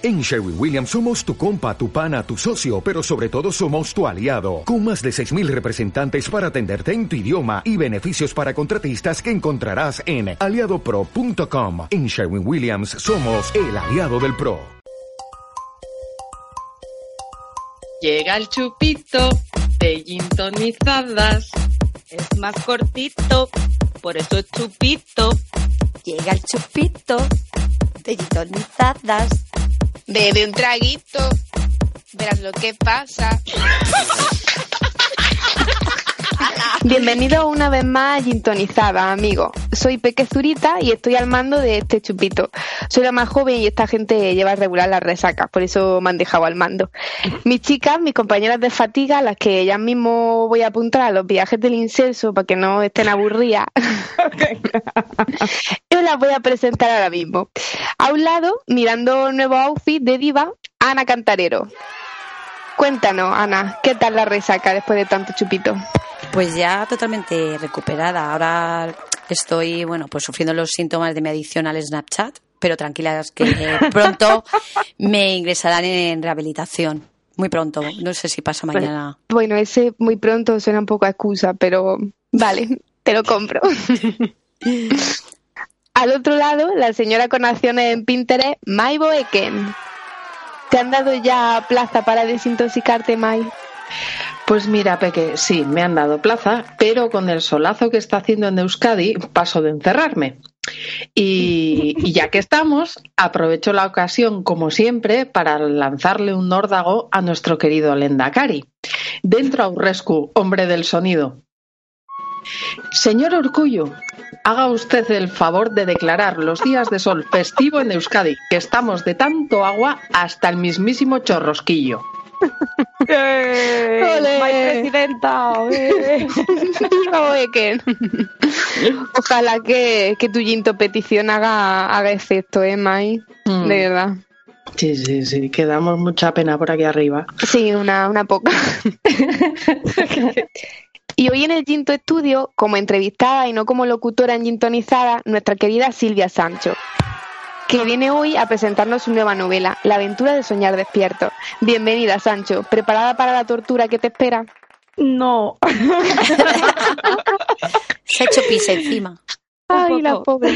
En Sherwin Williams somos tu compa, tu pana, tu socio, pero sobre todo somos tu aliado, con más de 6.000 representantes para atenderte en tu idioma y beneficios para contratistas que encontrarás en aliadopro.com. En Sherwin Williams somos el aliado del PRO. Llega el chupito de gin tonizadas. Es más cortito, por eso es chupito. Llega el chupito de gin tonizadas. Bebe un traguito, verás lo que pasa. Bienvenido una vez más a Gintonizada, amigo. Soy Peque Zurita y estoy al mando de este chupito. Soy la más joven y esta gente lleva regular las resacas, por eso me han dejado al mando. Mis chicas, mis compañeras de fatiga, las que ya mismo voy a apuntar a los viajes del incenso para que no estén aburridas, yo las voy a presentar ahora mismo. A un lado, mirando nuevo outfit de diva, Ana Cantarero. Cuéntanos, Ana, ¿qué tal la resaca después de tanto chupito? Pues ya totalmente recuperada. Ahora estoy, bueno, pues sufriendo los síntomas de mi adicción al Snapchat, pero tranquilas que pronto me ingresarán en rehabilitación. Muy pronto. No sé si pasa mañana. Bueno, ese muy pronto suena un poco a excusa, pero vale, te lo compro. Al otro lado, la señora con acciones en Pinterest, Mai Boeken. ¿Te han dado ya plaza para desintoxicarte, Mai? Pues mira, Peque, sí, me han dado plaza, pero con el solazo que está haciendo en Euskadi paso de encerrarme. Y, ya que estamos, aprovecho la ocasión, como siempre, para lanzarle un nórdago a nuestro querido Lendakari. Dentro a Urrescu, hombre del sonido. Señor Orcullo, haga usted el favor de declarar los días de sol festivo en Euskadi, que estamos de tanto agua hasta el mismísimo chorrosquillo. ¡Eh! presidenta! Ojalá que, que tu Ginto petición haga, haga efecto, ¿eh, Mai? Mm. De verdad. Sí, sí, sí, quedamos mucha pena por aquí arriba. Sí, una, una poca. Y hoy en el Ginto Estudio, como entrevistada y no como locutora en Gintonizada, nuestra querida Silvia Sancho, que viene hoy a presentarnos su nueva novela, La aventura de soñar despierto. Bienvenida, Sancho. ¿Preparada para la tortura que te espera? No. Se ha hecho pis encima. Ay, la pobre.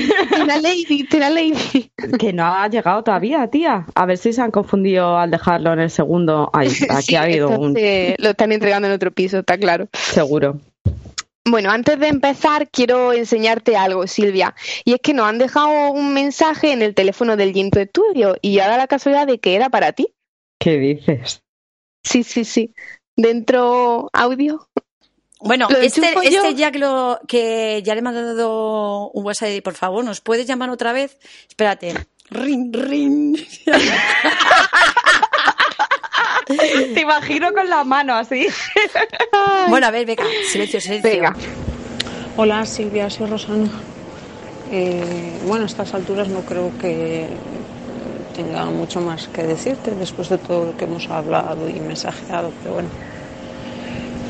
La lady, la lady. Que no ha llegado todavía, tía. A ver si se han confundido al dejarlo en el segundo. Ay, aquí Sí, ha habido un. Lo están entregando en otro piso, está claro. Seguro. Bueno, antes de empezar, quiero enseñarte algo, Silvia. Y es que nos han dejado un mensaje en el teléfono del Ginto Estudio y ahora la casualidad de que era para ti. ¿Qué dices? Sí, sí, sí. Dentro audio. Bueno, ¿Lo este, este ya que, lo, que ya le he mandado un WhatsApp por favor, ¿nos puedes llamar otra vez? Espérate. Ring, ring. Te imagino con la mano así. Bueno, a ver, venga, silencio, silencio. Venga. Hola Silvia, soy Rosana. Eh, bueno, a estas alturas no creo que tenga mucho más que decirte después de todo lo que hemos hablado y mensajeado, pero bueno.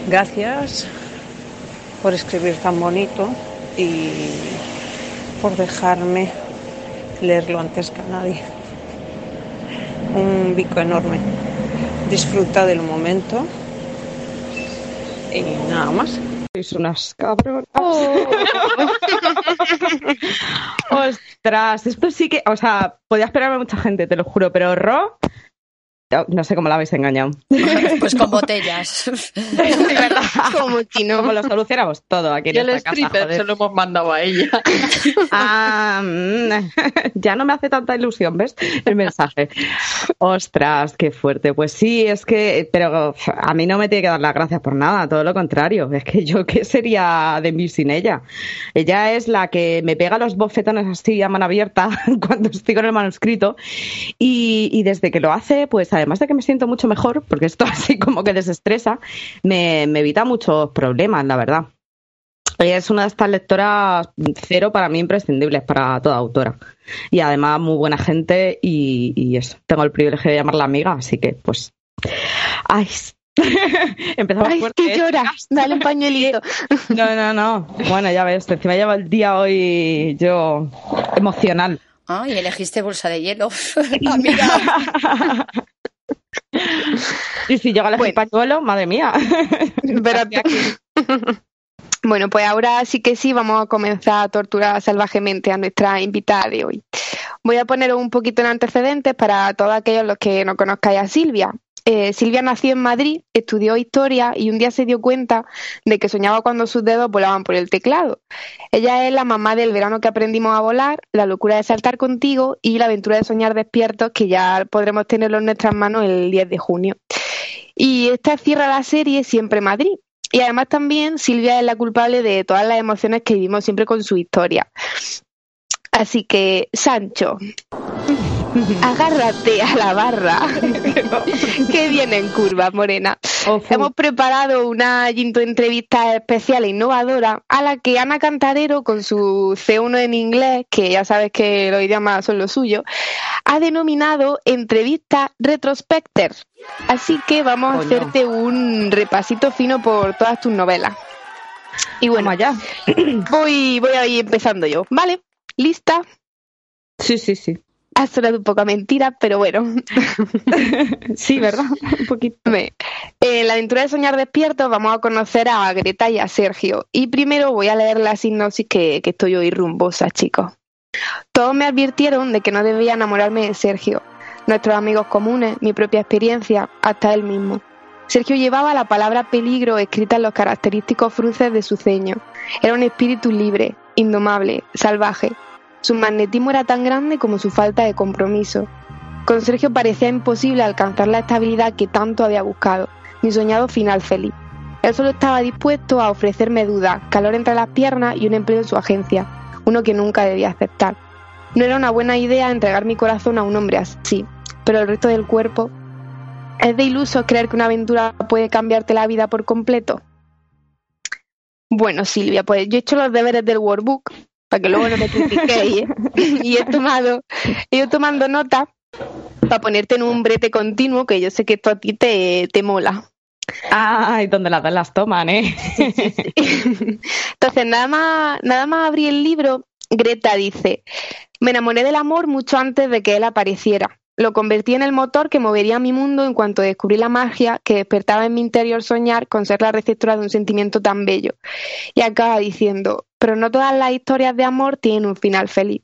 Gracias por escribir tan bonito y por dejarme leerlo antes que a nadie. Un bico enorme. Disfruta del momento y nada más. Sois unas cabronas. Ostras, esto sí que. O sea, podía esperarme mucha gente, te lo juro, pero Ro. No- No sé cómo la habéis engañado. Pues con botellas. Como chino. ¿Cómo lo solucionamos todo aquí en Y el esta casa, joder. se lo hemos mandado a ella. Ah, ya no me hace tanta ilusión, ¿ves? El mensaje. Ostras, qué fuerte. Pues sí, es que, pero a mí no me tiene que dar las gracias por nada, todo lo contrario. Es que yo, ¿qué sería de mí sin ella? Ella es la que me pega los bofetones así a mano abierta cuando estoy con el manuscrito y, y desde que lo hace, pues además de que me siento mucho mejor, porque esto así como que desestresa, me, me evita muchos problemas, la verdad. Ella es una de estas lectoras cero para mí imprescindibles para toda autora. Y además muy buena gente y, y eso. Tengo el privilegio de llamarla amiga, así que pues... Ay, empezamos Ay, fuerte. que ¿eh, llora. chicas? Dale un pañuelito. No, no, no. Bueno, ya ves, encima lleva el día hoy yo emocional. Ah, y elegiste bolsa de hielo. Amiga. Y si llega el Bueno. pañuelo, madre mía. Espérate. Bueno, pues ahora sí que sí vamos a comenzar a torturar salvajemente a nuestra invitada de hoy. Voy a poner un poquito en antecedentes para todos aquellos los que no conozcáis a Silvia. Eh, Silvia nació en Madrid, estudió historia y un día se dio cuenta de que soñaba cuando sus dedos volaban por el teclado. Ella es la mamá del verano que aprendimos a volar, la locura de saltar contigo y la aventura de soñar despiertos que ya podremos tenerlo en nuestras manos el 10 de junio. Y esta cierra la serie Siempre Madrid. Y además también Silvia es la culpable de todas las emociones que vivimos siempre con su historia. Así que, Sancho, agárrate a la barra que viene en curva, Morena. Ofu. Hemos preparado una entrevista especial e innovadora a la que Ana Cantarero, con su C1 en inglés, que ya sabes que los idiomas son lo suyo, ha denominado entrevista retrospecter. Así que vamos a hacerte un repasito fino por todas tus novelas. Y bueno, allá. voy, voy a ir empezando yo. ¿Vale? ¿Lista? Sí, sí, sí. Ha sonado un poco a mentira, pero bueno. Sí, ¿verdad? Un poquito. En la aventura de soñar despiertos vamos a conocer a Greta y a Sergio. Y primero voy a leer la sinopsis que, que estoy hoy rumbosa, chicos. Todos me advirtieron de que no debía enamorarme de Sergio. Nuestros amigos comunes, mi propia experiencia, hasta él mismo. Sergio llevaba la palabra peligro escrita en los característicos frunces de su ceño. Era un espíritu libre, indomable, salvaje. Su magnetismo era tan grande como su falta de compromiso. Con Sergio parecía imposible alcanzar la estabilidad que tanto había buscado, mi soñado final feliz. Él solo estaba dispuesto a ofrecerme dudas, calor entre las piernas y un empleo en su agencia, uno que nunca debía aceptar. No era una buena idea entregar mi corazón a un hombre así, pero el resto del cuerpo. ¿Es de iluso creer que una aventura puede cambiarte la vida por completo? Bueno, Silvia, pues yo he hecho los deberes del workbook, para que luego no me critiquéis, ¿eh? y he tomado, he tomando nota para ponerte en un brete continuo, que yo sé que esto a ti te, te mola. Ay, donde las las toman, ¿eh? Entonces, nada más, nada más abrí el libro, Greta dice, me enamoré del amor mucho antes de que él apareciera. Lo convertí en el motor que movería mi mundo en cuanto descubrí la magia que despertaba en mi interior soñar con ser la receptora de un sentimiento tan bello. Y acaba diciendo, pero no todas las historias de amor tienen un final feliz.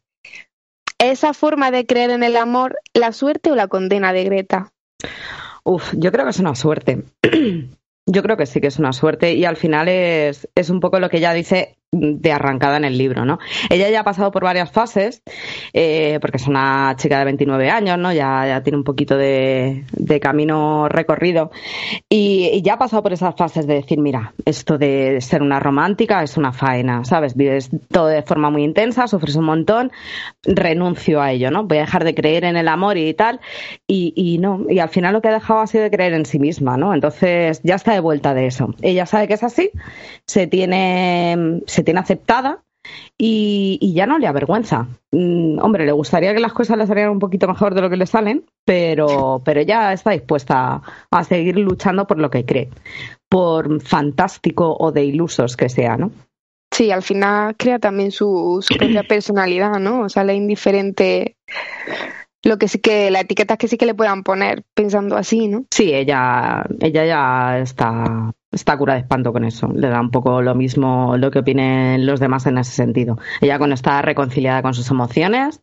¿Esa forma de creer en el amor la suerte o la condena de Greta? Uf, yo creo que es una suerte. Yo creo que sí que es una suerte y al final es, es un poco lo que ella dice de arrancada en el libro, ¿no? Ella ya ha pasado por varias fases, eh, porque es una chica de 29 años, ¿no? Ya, ya tiene un poquito de, de camino recorrido y, ya ha pasado por esas fases de decir, mira, esto de ser una romántica es una faena, ¿sabes? Vives todo de forma muy intensa, sufres un montón, renuncio a ello, ¿no? Voy a dejar de creer en el amor y tal, y, y no, y al final lo que ha dejado ha sido de creer en sí misma, ¿no? Entonces ya está de vuelta de eso. Ella sabe que es así, se tiene, tiene aceptada y, y ya no le avergüenza. Mm, hombre, le gustaría que las cosas le salieran un poquito mejor de lo que le salen, pero, pero ella está dispuesta a seguir luchando por lo que cree, por fantástico o de ilusos que sea, ¿no? Sí, al final crea también su, su propia personalidad, ¿no? O sea, le indiferente lo que sí que, las etiquetas que sí que le puedan poner pensando así, ¿no? Sí, ella, ella ya está, está cura de espanto con eso. Le da un poco lo mismo lo que opinen los demás en ese sentido. Ella cuando está reconciliada con sus emociones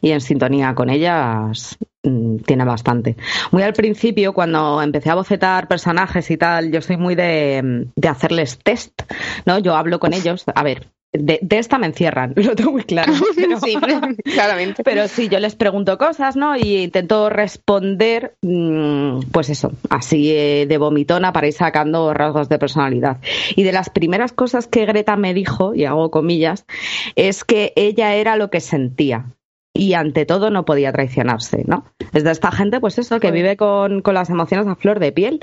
y en sintonía con ellas mm, tiene bastante. Muy al principio, cuando empecé a bocetar personajes y tal, yo soy muy de, de hacerles test, ¿no? Yo hablo con ellos, a ver, de, de esta me encierran, lo tengo muy claro. pero- Sí, claramente. pero sí, yo les pregunto cosas, ¿no? Y intento responder, mm, pues eso, así eh, de vomitona para ir sacando rasgos de personalidad. Y de las primeras cosas que Greta me dijo, y hago comillas, es que ella era lo que sentía. Y ante todo no podía traicionarse, ¿no? Es de esta gente, pues eso, que vive con, con las emociones a flor de piel.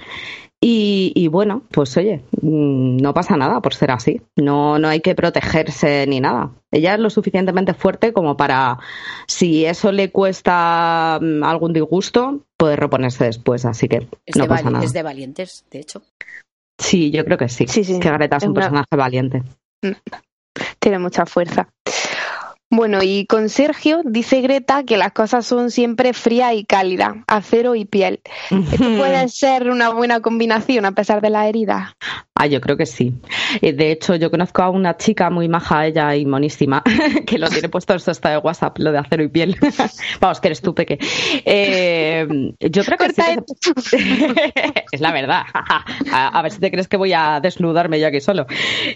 Y, y bueno, pues oye, mm, no pasa nada por ser así. No, no hay que protegerse ni nada. Ella es lo suficientemente fuerte como para, si eso le cuesta mm, algún disgusto, poder reponerse después. Así que Es, no de, pasa vali- nada. es de valientes, de hecho. Sí, yo creo que sí. Sí, sí. Que Greta es Es un una- personaje valiente. Tiene mucha fuerza. Bueno, y con Sergio dice Greta que las cosas son siempre frías y cálidas, acero y piel. ¿Esto puede ser una buena combinación a pesar de las heridas? Ah, yo creo que sí. Eh, De hecho, yo conozco a una chica muy maja, ella y monísima, que lo tiene puesto en su estado de WhatsApp, lo de acero y piel. Vamos, que eres tú, Peque. Eh, yo creo que sí que- es la verdad. A, a ver si te crees que voy a desnudarme yo aquí solo.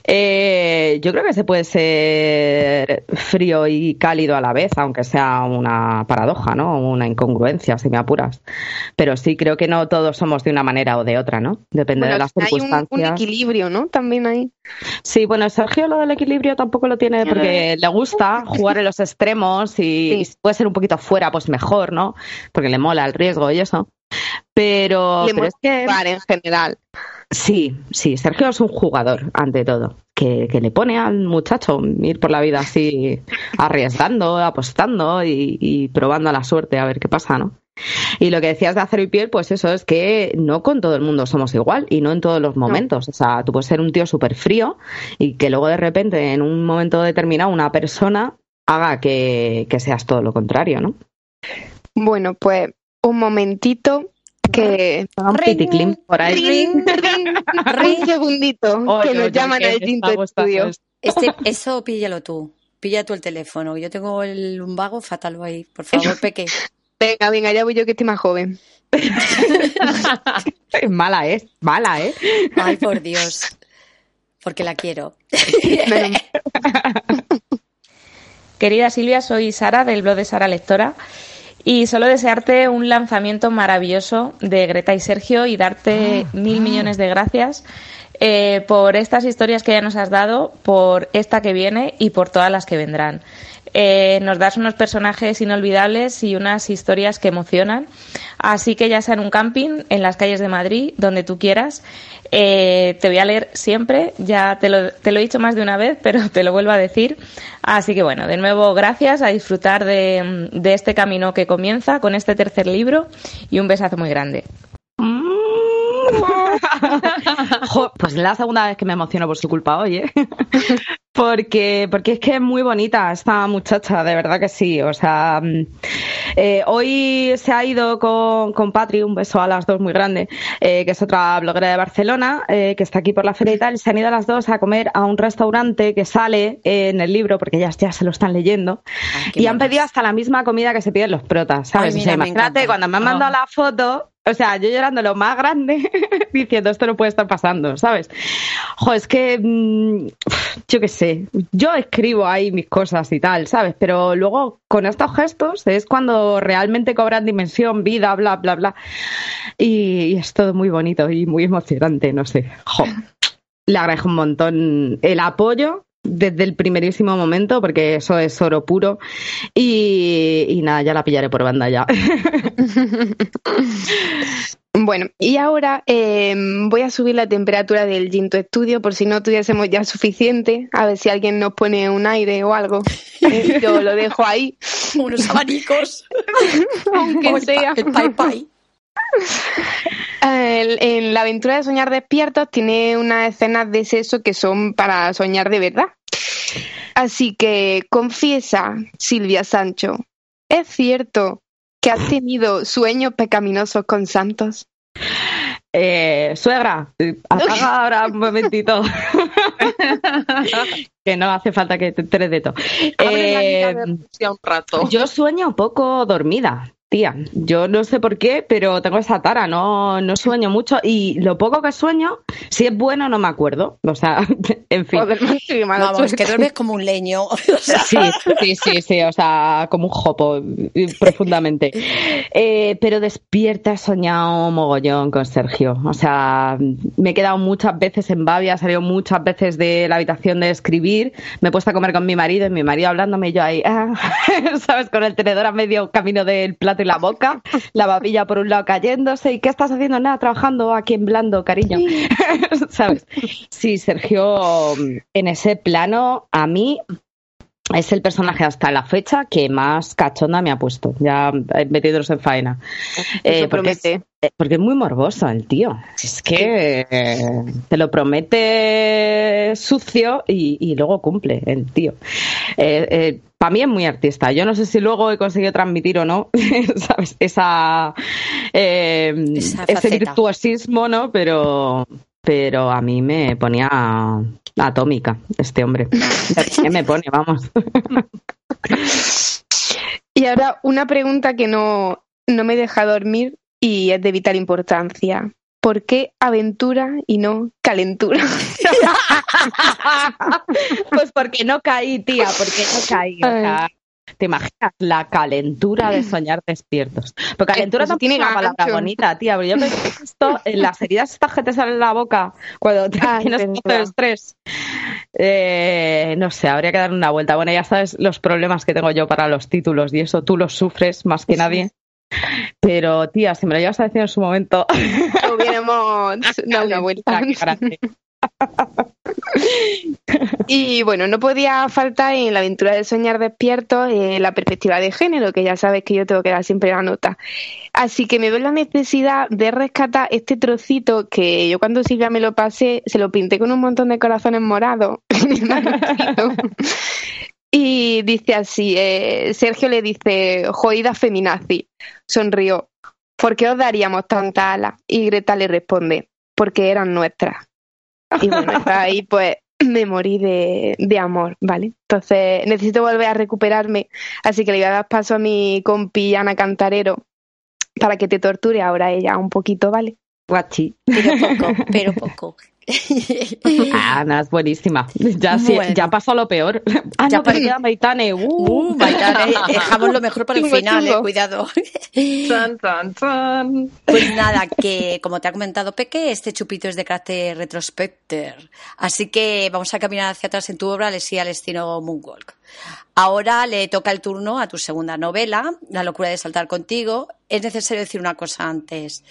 Eh, yo creo que se puede ser frío y cálido a la vez, aunque sea una paradoja, ¿no? Una incongruencia, si me apuras. Pero sí creo que no todos somos de una manera o de otra, ¿no? Depende Bueno, de las hay un, circunstancias. un equilibrio, ¿no? También ahí. Sí, bueno, Sergio lo del equilibrio tampoco lo tiene porque le gusta jugar en los extremos y, y si puede ser un poquito fuera, pues mejor, ¿no? Porque le mola el riesgo y eso. Pero, Le pero mola es que jugar en general. Sí, sí, Sergio es un jugador ante todo, que, que le pone al muchacho ir por la vida así arriesgando, apostando y, y probando a la suerte a ver qué pasa, ¿no? Y lo que decías de acero y piel, pues eso es que no con todo el mundo somos igual y no en todos los momentos. O sea, tú puedes ser un tío súper frío y que luego de repente en un momento determinado una persona haga que, que seas todo lo contrario, ¿no? Bueno, pues un momentito que... Un piticlin por ahí. Ring, ring, un segundito, Oye, que nos oye, llaman al Estudio. esto. Este, eso píllalo tú. Pilla tú el teléfono. Yo tengo el lumbago fatal ahí. Por favor, Peque. Venga, venga, ya voy yo que estoy más joven. mala es, mala, ¿eh? Ay, por Dios. Porque la quiero. Querida Silvia, soy Sara del blog de Sara Lectora y solo desearte un lanzamiento maravilloso de Greta y Sergio y darte mil millones de gracias eh, por estas historias que ya nos has dado, por esta que viene y por todas las que vendrán. Eh, nos das unos personajes inolvidables y unas historias que emocionan. Así que ya sea en un camping, en las calles de Madrid, donde tú quieras, eh, te voy a leer siempre. Ya te lo, te lo he dicho más de una vez, pero te lo vuelvo a decir. Así que bueno, de nuevo, gracias a disfrutar de, de este camino que comienza con este tercer libro y un besazo muy grande. Jo, pues es la segunda vez que me emociono por su culpa hoy, ¿eh? Porque, porque es que es muy bonita esta muchacha, de verdad que sí. O sea, mm, eh, hoy se ha ido con, con Patri, un beso a las dos muy grande, eh, que es otra bloguera de Barcelona, eh, que está aquí por la feria y tal. Se han ido las dos a comer a un restaurante que sale eh, en el libro, porque ellas ya se lo están leyendo. y han pedido hasta la misma comida que se piden los protas, ¿sabes? Ay, o sea, mira, imagínate cuando me han mandado la foto, o sea, yo llorando lo más grande, diciendo esto no puede estar pasando, ¿sabes? Jo, es que, mm, yo qué sé, yo escribo ahí mis cosas y tal, ¿sabes? Pero luego con estos gestos es cuando realmente cobran dimensión, vida, bla, bla, bla. Y, es todo muy bonito y muy emocionante, no sé. Jo, le agradezco un montón el apoyo desde el primerísimo momento, porque eso es oro puro. Y, y nada, ya la pillaré por banda ya. Bueno, y ahora eh, voy a subir la temperatura del Ginto Estudio por si no tuviésemos ya suficiente. A ver si alguien nos pone un aire o algo. Eh, Yo lo dejo ahí. Unos abanicos. Aunque O el pa- sea. el pai pai. En la aventura de soñar despiertos tiene unas escenas de sexo que son para soñar de verdad. Así que confiesa, Silvia Sancho, ¿es cierto que has tenido sueños pecaminosos con santos? Eh, suegra, apaga ahora un momentito. que no hace falta que te enteres de todo. Eh. Yo sueño poco dormida, tía. Yo no sé por qué, pero tengo esa tara, no, no sueño mucho. Y lo poco que sueño, si es bueno, no me acuerdo. O sea, en fin. Joder, mala Vamos, que duermes como un leño. Sí, sí, sí, sí, o sea, como un jopo, eh, profundamente. Eh, pero despierta, he soñado mogollón con Sergio. O sea, me he quedado muchas veces en Babia, he salido muchas veces de la habitación de escribir, me he puesto a comer con mi marido y mi marido hablándome y yo ahí, ah, ¿sabes? Con el tenedor a medio camino del plato y la boca, la babilla por un lado cayéndose. ¿Y qué estás haciendo? Nada, trabajando aquí en blando, cariño. ¿Sabes? Sí, Sergio, en ese plano, a mí es el personaje hasta la fecha que más cachonda me ha puesto, ya metiéndonos en faena. Eh, porque, es, eh, porque, es, muy morboso el tío. Es que eh, te lo promete sucio y, y, luego cumple el tío. Para mí es muy artista. Yo no sé si luego he conseguido transmitir o no, ¿sabes? Esa, Esa ese virtuosismo, ¿no? Pero, pero a mí me ponía atómica este hombre. ¿Qué me pone? Vamos. Y ahora una pregunta que no, no me deja dormir y es de vital importancia. ¿Por qué aventura y no calentura? pues porque no caí, tía, porque no caí. ¿Te imaginas la calentura de soñar despiertos? Porque calentura tampoco tiene una palabra bonita, tía. Pero yo me esto en las heridas estas que te salen en la boca cuando tienes mucho estrés. Eh, no sé, habría que dar una vuelta. Bueno, ya sabes los problemas que tengo yo para los títulos y eso tú los sufres más que nadie. Pero, tía, si me lo llevas a decir en su momento. Hubiéramos dado una vuelta. Y bueno, no podía faltar en la aventura de soñar despierto eh, la perspectiva de género, que ya sabes que yo tengo que dar siempre la nota. Así que me veo la necesidad de rescatar este trocito que yo cuando Silvia me lo pasé, se lo pinté con un montón de corazones morados. y dice así, eh, Sergio le dice, joida feminazi. Sonrió, ¿por qué os daríamos tanta ala? Y Greta le responde, porque eran nuestras. Y bueno, ahí pues me morí de, de, amor, ¿vale? Entonces necesito volver a recuperarme, así que le voy a dar paso a mi compi Ana Cantarero para que te torture ahora ella un poquito, ¿vale? Guachi. Pero poco, pero poco. Ana es buenísima. Ya, ya pasó lo peor. Ah, ya no, Maitane. Uh. uh Maitane, dejamos lo mejor para el final, eh, cuidado. Pues nada, que como te ha comentado Peque, este chupito es de carácter retrospecter. Así que vamos a caminar hacia atrás en tu obra, Lesía al estilo Moonwalk. Ahora le toca el turno a tu segunda novela, La locura de saltar contigo. Es necesario decir una cosa antes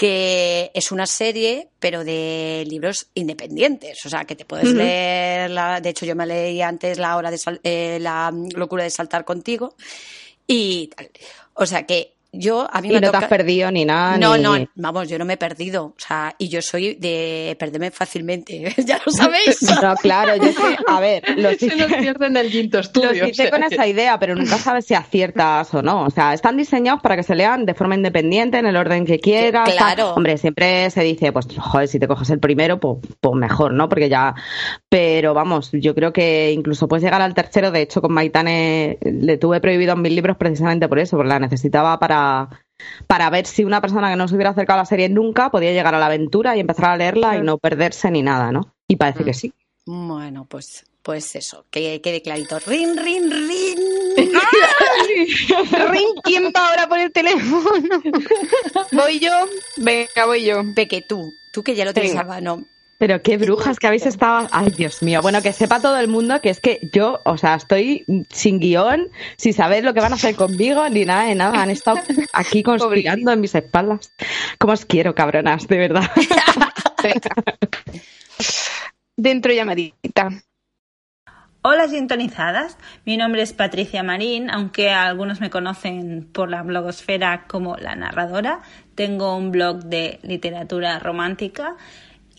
que es una serie, pero de libros independientes. O sea, que te puedes leer, la, de hecho yo me leí antes la hora de eh, la locura de saltar contigo y tal. O sea que yo a mí y me no te has perdido ni nada. No, no, vamos, yo no me he perdido. O sea, y yo soy de perderme fácilmente. ya lo sabéis. no, claro, yo sé, a ver, los Se nos pierden el. Los hice con esa idea, pero nunca sabes si aciertas o no. O sea, están diseñados para que se lean de forma independiente, en el orden que quieras. Claro. Hombre, siempre se dice, pues, joder, si te coges el primero, pues, pues mejor, ¿no? Porque ya. Pero vamos, yo creo que incluso puedes llegar al tercero. De hecho, con Maitane le tuve prohibido en mis libros precisamente por eso, porque la necesitaba para para, ver si una persona que no se hubiera acercado a la serie nunca podía llegar a la aventura y empezar a leerla y no perderse ni nada, ¿no? Y parece que mm. sí. Bueno, pues, pues eso, que quede clarito. Rin, rin, rin. rin, ¿quién va ahora por el teléfono? ¿Voy yo? Venga, voy yo. Peque, tú. Tú que ya lo tienes no pero qué brujas que habéis estado. Ay, Dios mío. Bueno, que sepa todo el mundo que es que yo, o sea, estoy sin guion, sin saber lo que van a hacer conmigo, ni nada de nada. Han estado aquí conspirando en mis espaldas. ¿Cómo os quiero, cabronas? De verdad. Dentro llamadita. Hola sintonizadas, mi nombre es Patricia Marín, aunque algunos me conocen por la blogosfera como la narradora. Tengo un blog de literatura romántica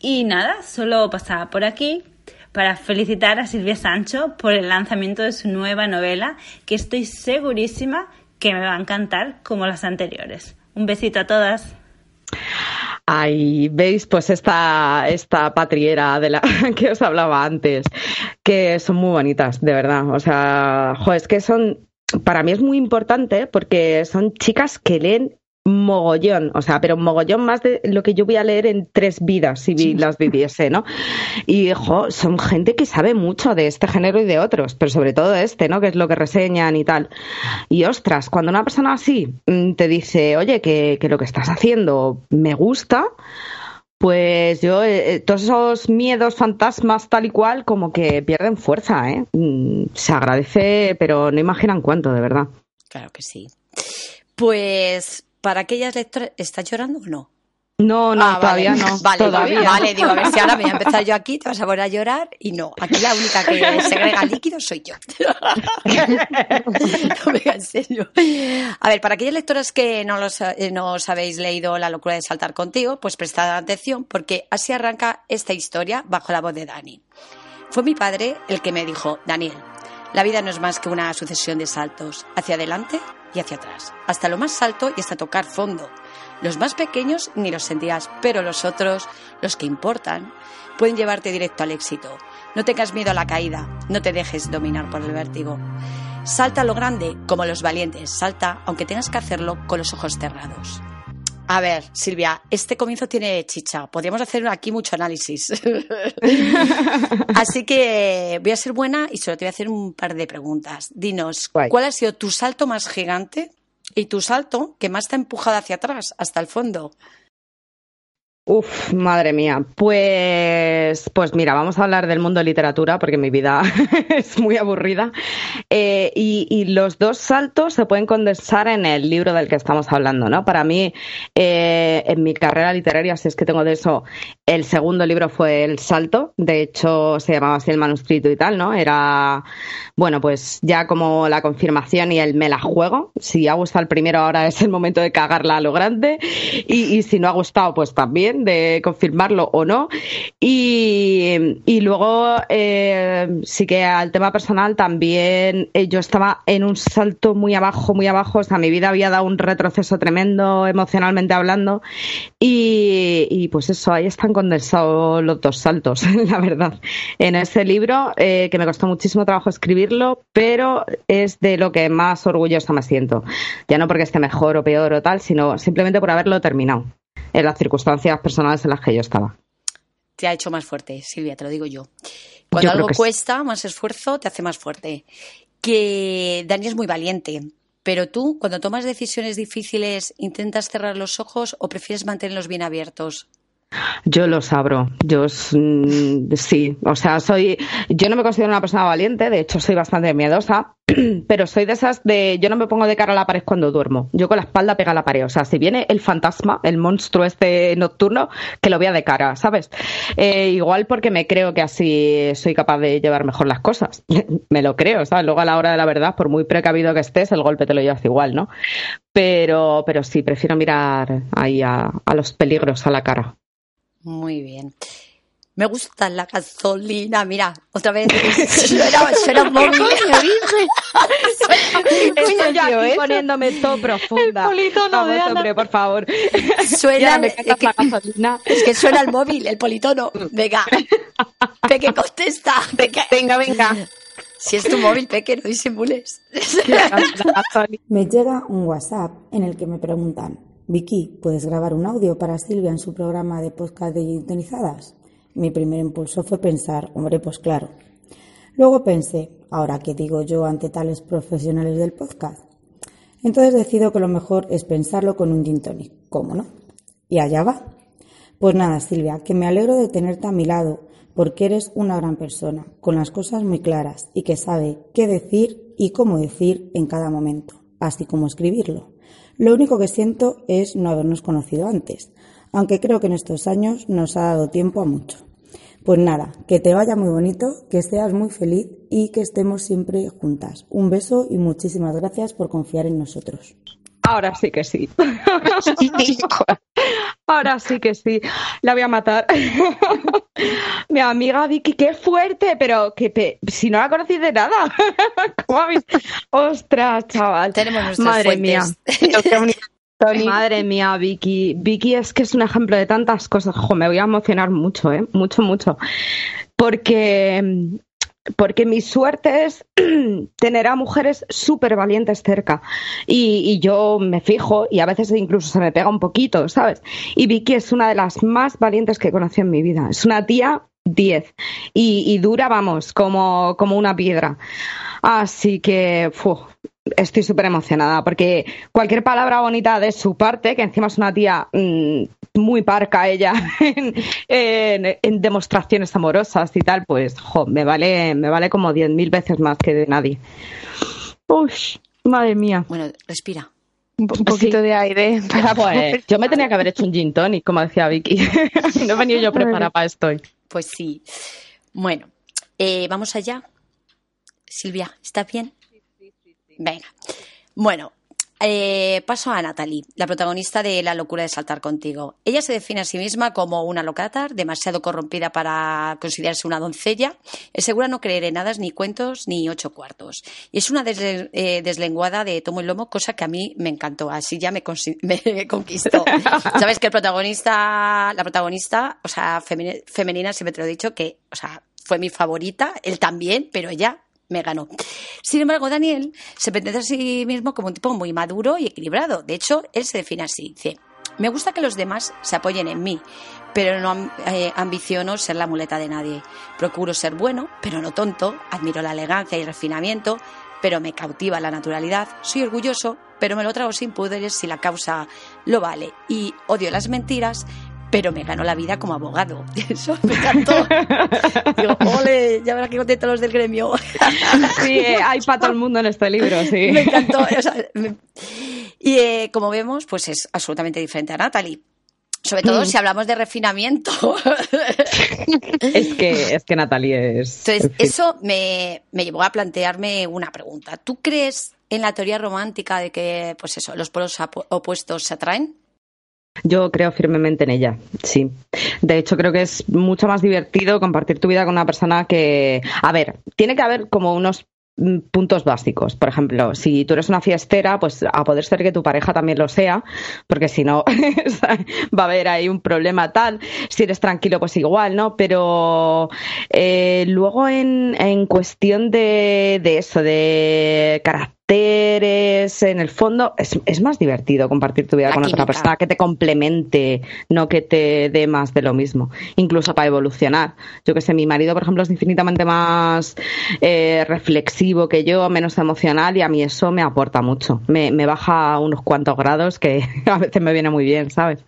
y nada, solo pasaba por aquí para felicitar a Silvia Sancho por el lanzamiento de su nueva novela, que estoy segurísima que me va a encantar como las anteriores. Un besito a todas. Ay, veis, pues esta, esta patriera de la que os hablaba antes, que son muy bonitas, de verdad. O sea, es que son, para mí es muy importante porque son chicas que leen mogollón, o sea, pero mogollón más de lo que yo voy a leer en tres vidas si las viviese, ¿no? Y jo, son gente que sabe mucho de este género y de otros, pero sobre todo este, ¿no? Que es lo que reseñan y tal. Y ostras, cuando una persona así mm, te dice, oye, que, que lo que estás haciendo me gusta, pues yo, eh, eh, todos esos miedos, fantasmas, tal y cual, como que pierden fuerza, ¿eh? Mm, se agradece, pero no imaginan cuánto, de verdad. Claro que sí. Pues para aquellas lectoras, ¿estás llorando o no? No, no, Ah, todavía vale. no. Vale, todavía. vale, digo, a ver si ahora me voy a empezar yo aquí, te vas a poner a llorar y no. Aquí la única que segrega líquidos soy yo. no, venga, en serio. A ver, para aquellas lectoras que no, los, eh, no os habéis leído La locura de saltar contigo, pues prestad atención porque así arranca esta historia bajo la voz de Dani. Fue mi padre el que me dijo, Daniel, la vida no es más que una sucesión de saltos, hacia adelante y hacia atrás, hasta lo más alto y hasta tocar fondo. Los más pequeños ni los sentirás, pero los otros, los que importan, pueden llevarte directo al éxito. No tengas miedo a la caída, no te dejes dominar por el vértigo. Salta lo grande, como los valientes, salta aunque tengas que hacerlo con los ojos cerrados. A ver, Silvia, este comienzo tiene chicha. Podríamos hacer aquí mucho análisis. Así que voy a ser buena y solo te voy a hacer un par de preguntas. Dinos, Guay. ¿cuál ha sido tu salto más gigante y tu salto que más te ha empujado hacia atrás, hasta el fondo? Uf, madre mía. Pues, pues mira, vamos a hablar del mundo de literatura porque mi vida es muy aburrida. Eh, y, los dos saltos se pueden condensar en el libro del que estamos hablando, ¿no? Para mí, eh, en mi carrera literaria, si es que tengo de eso, el segundo libro fue El Salto. De hecho, se llamaba así el manuscrito y tal, ¿no? Era, bueno, pues ya como la confirmación y el me la juego. Si ha gustado el primero, ahora es el momento de cagarla a lo grande. Y, y si no ha gustado, pues también de confirmarlo o no. Y, y luego, eh, sí que al tema personal también eh, yo estaba en un salto muy abajo, muy abajo. O sea, mi vida había dado un retroceso tremendo emocionalmente hablando. Y, pues eso, ahí están condensados los dos saltos, la verdad. En ese libro, eh, que me costó muchísimo trabajo escribirlo, pero es de lo que más orgullosa me siento. Ya no porque esté mejor o peor o tal, sino simplemente por haberlo terminado en las circunstancias personales en las que yo estaba. Te ha hecho más fuerte, Silvia, te lo digo yo. Cuando Yo algo sí. cuesta, más esfuerzo, te hace más fuerte. Que Dani es muy valiente, pero tú, cuando tomas decisiones difíciles, ¿intentas cerrar los ojos o prefieres mantenerlos bien abiertos? Yo los abro, yo mm, sí, o sea, soy, yo no me considero una persona valiente, de hecho soy bastante miedosa, pero soy de esas de, yo no me pongo de cara a la pared cuando duermo, yo con la espalda pega a la pared, o sea, si viene el fantasma, el monstruo este nocturno, que lo vea de cara, ¿sabes? Eh, igual porque me creo que así soy capaz de llevar mejor las cosas, me lo creo, ¿sabes? Luego a la hora de la verdad, por muy precavido que estés, el golpe te lo llevas igual, ¿no? Pero, pero sí, prefiero mirar ahí a, a los peligros a la cara. Muy bien. Me gusta la gasolina, mira, otra vez. Suena, suena un móvil. Estoy yo aquí eso? poniéndome todo profunda. El politono Vamos, de Ana. hombre, por favor. Suena, Ya me es cantas que, la gasolina. es que suena el móvil, el politono. Venga, Peque, contesta. Peque. Venga, venga. Si es tu móvil, Peque, no disimules. Me llega un WhatsApp en el que me preguntan, Vicky, ¿puedes grabar un audio para Silvia en su programa de podcast de Gintonizadas? Mi primer impulso fue pensar, hombre, pues claro. Luego pensé, ¿ahora qué digo yo ante tales profesionales del podcast? Entonces decido que lo mejor es pensarlo con un gin tonic, ¿cómo no? Y allá va. Pues nada, Silvia, que me alegro de tenerte a mi lado, porque eres una gran persona, con las cosas muy claras y que sabe qué decir y cómo decir en cada momento, así como escribirlo. Lo único que siento es no habernos conocido antes, aunque creo que en estos años nos ha dado tiempo a mucho. Pues nada, que te vaya muy bonito, que seas muy feliz y que estemos siempre juntas. Un beso y muchísimas gracias por confiar en nosotros. Ahora sí que sí. Ahora sí que sí. La voy a matar. Mi amiga Vicky, qué fuerte, pero que pe- si no la conocí de nada. ¿Cómo habéis? Ostras, chaval. Tenemos Madre fuentes. mía. Madre mía, Vicky. Vicky es que es un ejemplo de tantas cosas. Jo, me voy a emocionar mucho, ¿eh? Mucho, mucho. Porque, porque mi suerte es tener a mujeres súper valientes cerca. Y, y yo me fijo y a veces incluso se me pega un poquito, ¿sabes? Y Vicky es una de las más valientes que he conocido en mi vida. Es una tía 10 y, y dura, vamos, como, como una piedra. Así que, fu, estoy súper emocionada porque cualquier palabra bonita de su parte, que encima es una tía mm, muy parca ella en, en- en demostraciones amorosas y tal, pues jo, me vale, me vale como diez mil veces más que de nadie. Uy, madre mía. Bueno, respira. Un, poquito de aire para pues, Yo me tenía que haber hecho un gin tonic, como decía Vicky. no he venido yo preparada para esto. Pues sí. Bueno, eh, vamos allá. Silvia, ¿estás bien? Venga. Bueno, eh, paso a Natalie, la protagonista de La locura de saltar contigo. Ella se define a sí misma como una locatar, demasiado corrompida para considerarse una doncella. Es segura no creer en nada, ni cuentos, ni ocho cuartos. Y es una eh, deslenguada de tomo y lomo, cosa que a mí me encantó. Así ya me, conquistó. Sabes que el protagonista, la protagonista, o sea, femenina, siempre te lo he dicho, que, o sea, fue mi favorita, él también, pero ella me ganó. Sin embargo, Daniel se pretende a sí mismo como un tipo muy maduro y equilibrado. De hecho, él se define así. Dice, me gusta que los demás se apoyen en mí, pero no eh, ambiciono ser la muleta de nadie. Procuro ser bueno, pero no tonto. Admiro la elegancia y refinamiento, pero me cautiva la naturalidad. Soy orgulloso, pero me lo trago sin poderes si la causa lo vale. Y odio las mentiras, pero me ganó la vida como abogado. Eso me encantó. Digo, ole, ya verás que contento los del gremio. Sí, eh, hay para todo el mundo en este libro, sí. Me encantó. Y eh, como vemos, pues es absolutamente diferente a Natalie. Sobre todo mm. si hablamos de refinamiento. es que, es que Natalie es. Entonces, eso me, me llevó a plantearme una pregunta. ¿Tú crees en la teoría romántica de que, pues eso, los polos opuestos se atraen? Yo creo firmemente en ella, sí. De hecho, creo que es mucho más divertido compartir tu vida con una persona que, a ver, tiene que haber como unos mm, puntos básicos. Por ejemplo, si tú eres una fiestera, pues a poder ser que tu pareja también lo sea, porque si no va a haber ahí un problema tal. Si eres tranquilo, pues igual, ¿no? Pero eh, luego en, en cuestión de, de eso, de carácter en el fondo, es, más divertido compartir tu vida con otra persona que te complemente, no que te dé más de lo mismo, incluso para evolucionar. Yo que sé, mi marido, por ejemplo, es infinitamente más eh, reflexivo que yo, menos emocional y a mí eso me aporta mucho. Me, me baja unos cuantos grados que a veces me viene muy bien, ¿sabes?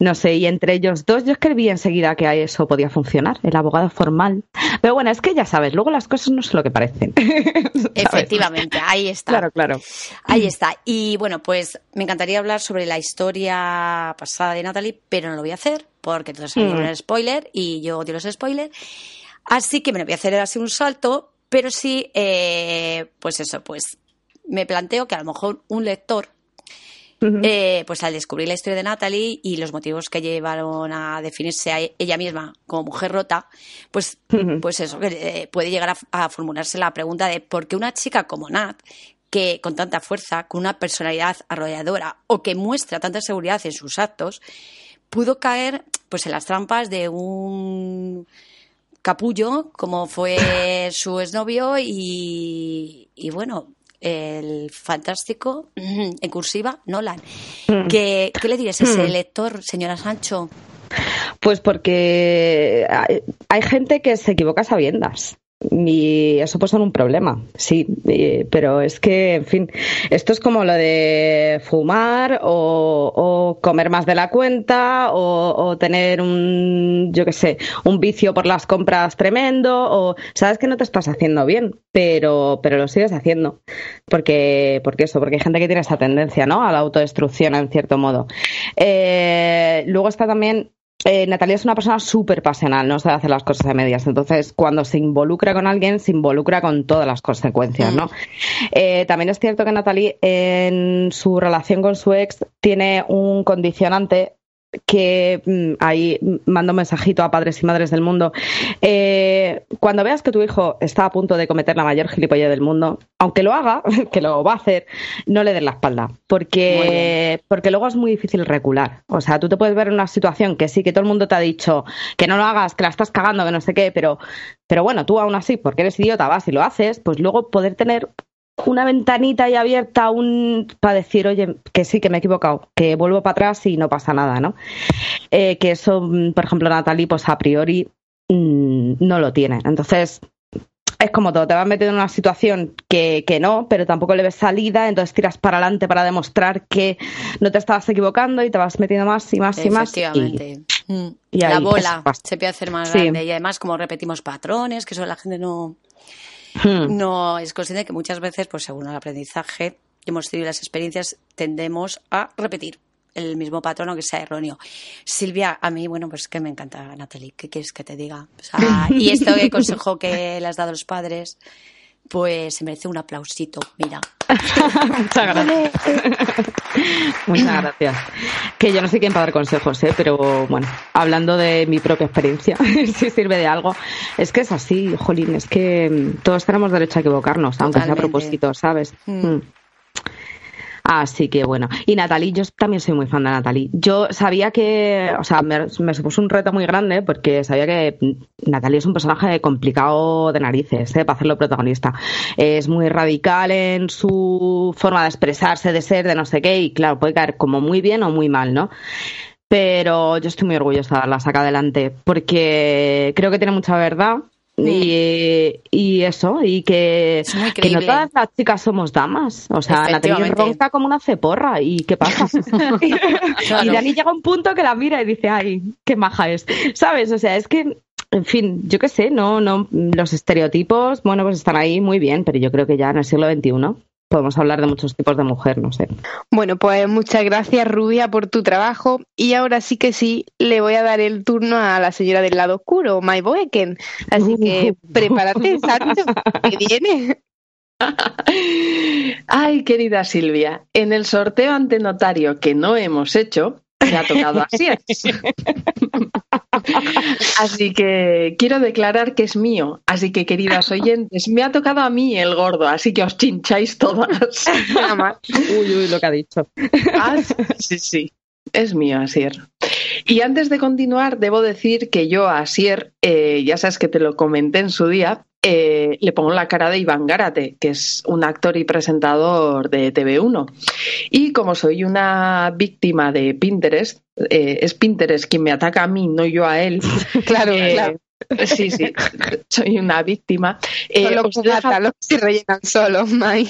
No sé, y entre ellos dos yo escribí enseguida que eso podía funcionar, el abogado formal. Pero bueno, es que ya sabes, luego las cosas no son lo que parecen. Efectivamente, ahí está. Claro, claro. Ahí está. Y bueno, pues me encantaría hablar sobre la historia pasada de Natalie, pero no lo voy a hacer porque entonces mm. un spoiler y yo odio los spoilers. Así que me voy a hacer así un salto, pero sí, eh, pues eso, pues me planteo que a lo mejor un lector eh, pues al descubrir la historia de Natalie y los motivos que llevaron a definirse a ella misma como mujer rota, pues, pues eso, eh, puede llegar a, formularse la pregunta de por qué una chica como Nat, que con tanta fuerza, con una personalidad arrolladora o que muestra tanta seguridad en sus actos, pudo caer pues en las trampas de un capullo como fue su exnovio y, y bueno, el fantástico, en cursiva, Nolan. Mm. ¿Qué, ¿Qué, le dirías a ese mm. lector, señora Sancho? Pues porque hay, gente que se equivoca sabiendas. Y eso puede ser un problema, sí, pero es que, en fin, esto es como lo de fumar o, comer más de la cuenta o, tener un, yo qué sé, un vicio por las compras tremendo o sabes que no te estás haciendo bien, pero, pero lo sigues haciendo. Porque, porque eso, porque hay gente que tiene esa tendencia, ¿no? A la autodestrucción, en cierto modo. Eh, luego está también eh, Natalia es una persona súper pasional, no sabe hacer las cosas a medias. Entonces, cuando se involucra con alguien, se involucra con todas las consecuencias, ¿no? Mm. Eh, también es cierto que Natalie, en su relación con su ex, tiene un condicionante que mm, ahí mando un mensajito a padres y madres del mundo. Eh, cuando veas que tu hijo está a punto de cometer la mayor gilipollez del mundo, aunque lo haga, que lo va a hacer, no le des la espalda, porque, porque luego es muy difícil recular. O sea, tú te puedes ver en una situación que sí, que todo el mundo te ha dicho que no lo hagas, que la estás cagando, que no sé qué, pero, pero bueno, tú aún así, porque eres idiota, vas y lo haces, pues luego poder tener una ventanita ahí abierta un, para decir, oye, que sí, que me he equivocado, que vuelvo para atrás y no pasa nada, ¿no? Eh, que eso, mm, por ejemplo, Natalie, pues a priori mm, no lo tiene. Entonces, es como todo, te vas metiendo en una situación que, que, no, pero tampoco le ves salida, entonces tiras para adelante para demostrar que no te estabas equivocando y te vas metiendo más y más y más. Efectivamente. Mm. Y, la bola se puede hacer más grande y además como repetimos patrones, que eso la gente no, Hmm. no es consciente que muchas veces, pues según el aprendizaje, hemos tenido las experiencias, tendemos a repetir el mismo patrón, que sea erróneo. Silvia, a mí, bueno, pues que me encanta Natalie, ¿qué quieres que te diga? y esto de consejo que le has dado a los padres, pues se merece un aplausito, mira. Muchas gracias. Muchas gracias. Que yo no sé quién para dar consejos, ¿eh? pero bueno, hablando de mi propia experiencia, si sirve de algo, es que es así, Jolín, es que mm, todos tenemos derecho a equivocarnos, aunque sea a propósito, ¿sabes? Mm. Mm. Así que bueno. Y Natalie, yo también soy muy fan de Natalie. Yo sabía que, o sea, me, supuso un reto muy grande porque sabía que Natalie es un personaje complicado de narices, ¿eh? para hacerlo protagonista. Es muy radical en su forma de expresarse, de ser, de no sé qué, y claro, puede caer como muy bien o muy mal, ¿no? Pero yo estoy muy orgullosa de darla saca adelante porque creo que tiene mucha verdad y, eso, y que, no todas las chicas somos damas. O sea, Natalia ronca como una ceporra. ¿Y qué pasa? Y Dani llega a un punto que la mira y dice, ay, qué maja es. ¿Sabes? O sea, es que, en fin, yo qué sé, no, no, los estereotipos, bueno, pues están ahí muy bien, pero yo creo que ya en el siglo XXI podemos hablar de muchos tipos de mujer, no sé. Bueno, pues muchas gracias Rubia por tu trabajo y ahora sí que sí le voy a dar el turno a la señora del lado oscuro, Mai Boeken. Así que prepárate, Santo, que viene. Ay, querida Silvia, en el sorteo ante notario que no hemos hecho, me ha tocado así. Así que quiero declarar que es mío. Así que, queridas oyentes, me ha tocado a mí el gordo, así que os chincháis todas. uy, uy, lo que ha dicho. Ah, sí, sí. Es mío, Asier. Y antes de continuar, debo decir que yo a Asier, eh, ya sabes que te lo comenté en su día, eh, le pongo la cara de Iván Gárate, que es un actor y presentador de TV1. Y como soy una víctima de Pinterest, eh, es Pinterest quien me ataca a mí, no yo a él. claro, claro. Sí, sí, soy una víctima. Eh, los se rellenan solos, May.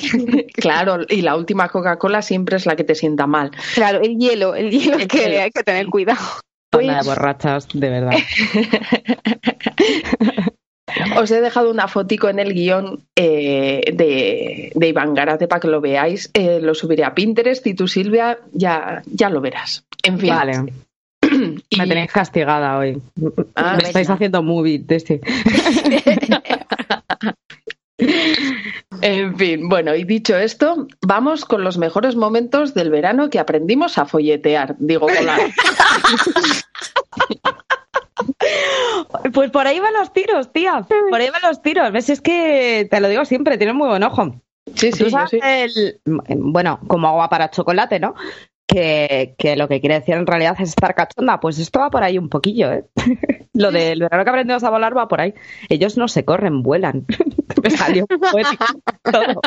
Claro, y la última Coca-Cola siempre es la que te sienta mal. Claro, el hielo, el hielo es que hay que tener cuidado. Pues... de borrachas, de verdad. Os he dejado una fotico en el guion eh, de, de, Iván Garate para que lo veáis. Eh, lo subiré a Pinterest y tú, Silvia, ya, ya lo verás. En fin. Vale. Me tenéis castigada hoy. Ah, Me estáis haciendo movie de este. En fin, bueno, y dicho esto, vamos con los mejores momentos del verano que aprendimos a folletear, digo, volar. Pues por ahí van los tiros, tía. Por ahí van los tiros. ¿Ves? Es que te lo digo siempre, tienes muy buen ojo. Sí, sí, sí. bueno, como agua para chocolate, ¿no? Que, lo que quiere decir en realidad es estar cachonda. Pues esto va por ahí un poquillo, ¿eh? lo del verano que aprendemos a volar va por ahí. Ellos no se corren, vuelan. Me salió todo.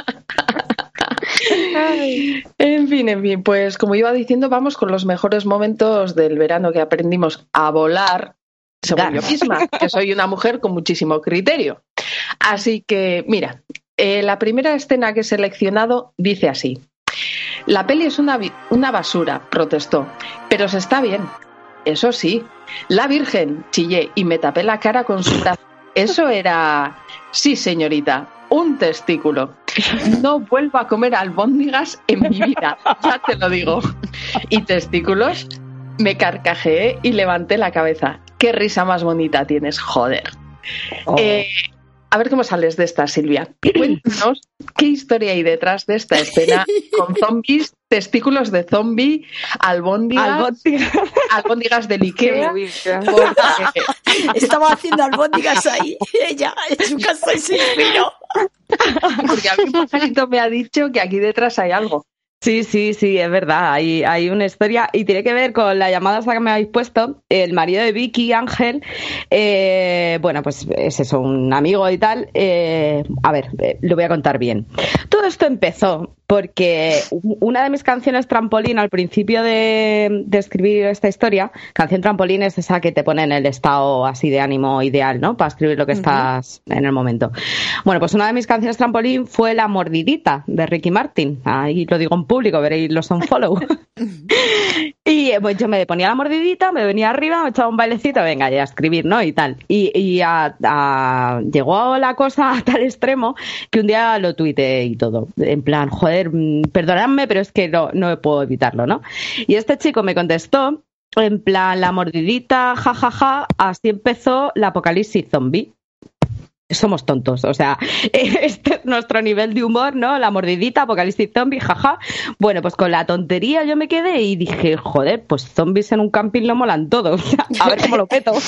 En fin, en fin, pues como iba diciendo, vamos con los mejores momentos del verano que aprendimos a volar según yo misma, que soy una mujer con muchísimo criterio. Así que, mira, eh, la primera escena que he seleccionado dice así. La peli es una, una basura, protestó, pero se está bien. Eso sí, la Virgen, chillé y me tapé la cara con su brazo. Eso era... Sí, señorita, un testículo. No vuelvo a comer albóndigas en mi vida, ya te lo digo. ¿Y testículos? Me carcajeé y levanté la cabeza. Qué risa más bonita tienes, joder. Oh. Eh, a ver cómo sales de esta, Silvia. Cuéntanos qué historia hay detrás de esta escena con zombies, testículos de zombie, albóndigas, albóndigas, de Ikea. Estaba haciendo albóndigas ahí, ella, en su casa y se inspiró. Porque a mí un pajarito me ha dicho que aquí detrás hay algo. Sí, sí, sí, es verdad. Hay, hay una historia y tiene que ver con la llamada que me habéis puesto. El marido de Vicky, Ángel, eh, bueno, pues es eso, un amigo y tal. Eh, a ver, eh, lo voy a contar bien. Todo esto empezó porque una de mis canciones trampolín al principio de, escribir esta historia, canción trampolín es esa que te pone en el estado así de ánimo ideal, ¿no? Para escribir lo que estás en el momento. Bueno, pues una de mis canciones trampolín fue La Mordidita de Ricky Martin. Ahí lo digo en público, veréis los follow. y Y pues yo me ponía la mordidita, me venía arriba, me echaba un bailecito, venga, ya a escribir, ¿no? Y tal. Y, y llegó la cosa a tal extremo que un día lo tuiteé y todo. En plan, joder, mm, perdonadme, pero es que no, no puedo evitarlo, ¿no? Y este chico me contestó en plan la mordidita, jajaja, ja, ja, así empezó la apocalipsis zombie somos tontos. O sea, este es nuestro nivel de humor, ¿no? La mordidita, apocalipsis zombie, jaja. Bueno, pues con la tontería yo me quedé y dije, joder, pues zombies en un camping lo molan todos. A ver cómo lo peto.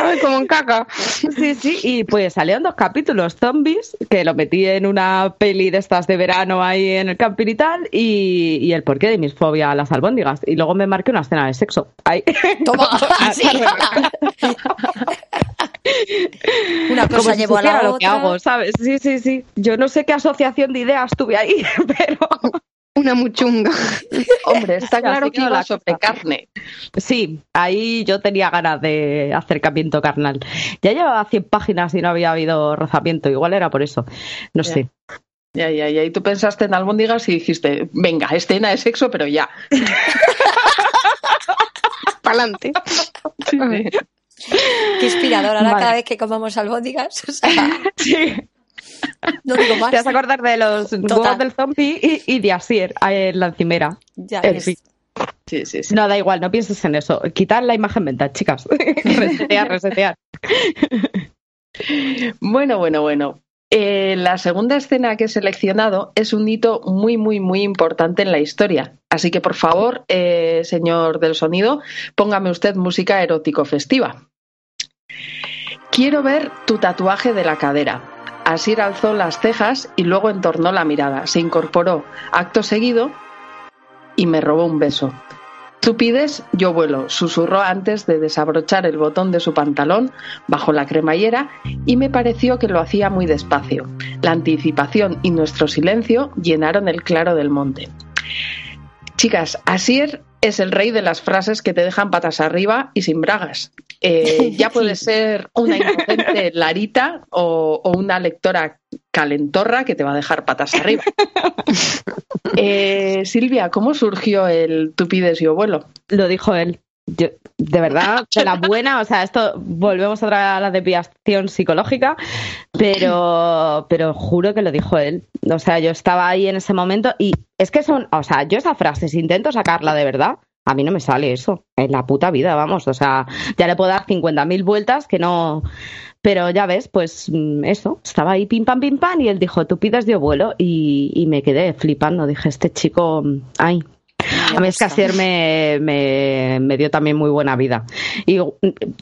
A ver cómo caca. Sí, sí, y pues salieron dos capítulos zombies, que lo metí en una peli de estas de verano ahí en el camping y tal, y, el porqué de mis fobia a las albóndigas. Y luego me marqué una escena de sexo. Ahí. Toma, Una cosa llevo a la otra. Lo que hago, ¿sabes? Sí, sí, sí. Yo no sé qué asociación de ideas tuve ahí, pero una muchunga. Hombre, está claro que iba sobre carne. Sí, ahí yo tenía ganas de acercamiento carnal. Ya llevaba 100 páginas y no había habido rozamiento, igual era por eso. No sé. Ya, ya, ya. Y tú pensaste en albóndigas y dijiste, venga, escena de sexo, pero ya. Pa'lante. Sí, Qué inspirador. Ahora cada vez que comamos albóndigas. O sea... Sí. No digo más. Te vas a acordar de los huevos del zombie y, de Asier en la encimera. Ya ves. Sí, sí, sí. No, da igual, no pienses en eso. Quitar la imagen mental, chicas. resetear, resetear. bueno, bueno, bueno. Eh, la segunda escena que he seleccionado es un hito muy, muy, muy importante en la historia. Así que, por favor, eh, señor del sonido, póngame usted música erótico festiva. Quiero ver tu tatuaje de la cadera. Asir alzó las cejas y luego entornó la mirada. Se incorporó acto seguido y me robó un beso. Tú pides, yo vuelo, susurró antes de desabrochar el botón de su pantalón bajo la cremallera y me pareció que lo hacía muy despacio. La anticipación y nuestro silencio llenaron el claro del monte. Chicas, Asier es el rey de las frases que te dejan patas arriba y sin bragas. Eh, ya puede ser una inocente Larita o, una lectora calentorra que te va a dejar patas arriba. Eh, Silvia, ¿cómo surgió el tú pides yo vuelo? Lo dijo él. De verdad, la buena, o sea, esto volvemos otra a la desviación psicológica, pero, pero juro que lo dijo él. O sea, yo estaba ahí en ese momento y es que son, o sea, yo esa frase, si intento sacarla de verdad, a mí no me sale eso, en la puta vida, vamos, o sea, ya le puedo dar 50.000 vueltas que no, pero ya ves, pues mm, eso, estaba ahí pim pam pim pam y él dijo, tú pidas de vuelo y, y me quedé flipando, dije, este chico, ay, a mí es que me, me, dio también muy buena vida. Y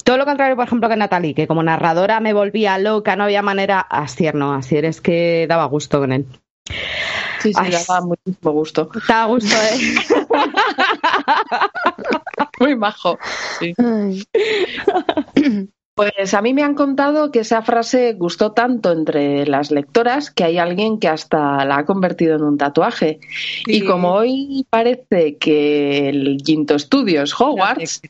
todo lo contrario, por ejemplo, que Natalie, que como narradora me volvía loca, no había manera. Asier no, Asier es que daba gusto con él. Sí, sí, daba muchísimo gusto. Daba gusto, ¿eh? muy majo. Sí. Pues a mí me han contado que esa frase gustó tanto entre las lectoras que hay alguien que hasta la ha convertido en un tatuaje. Y como hoy parece que el Quinto Studios Hogwarts,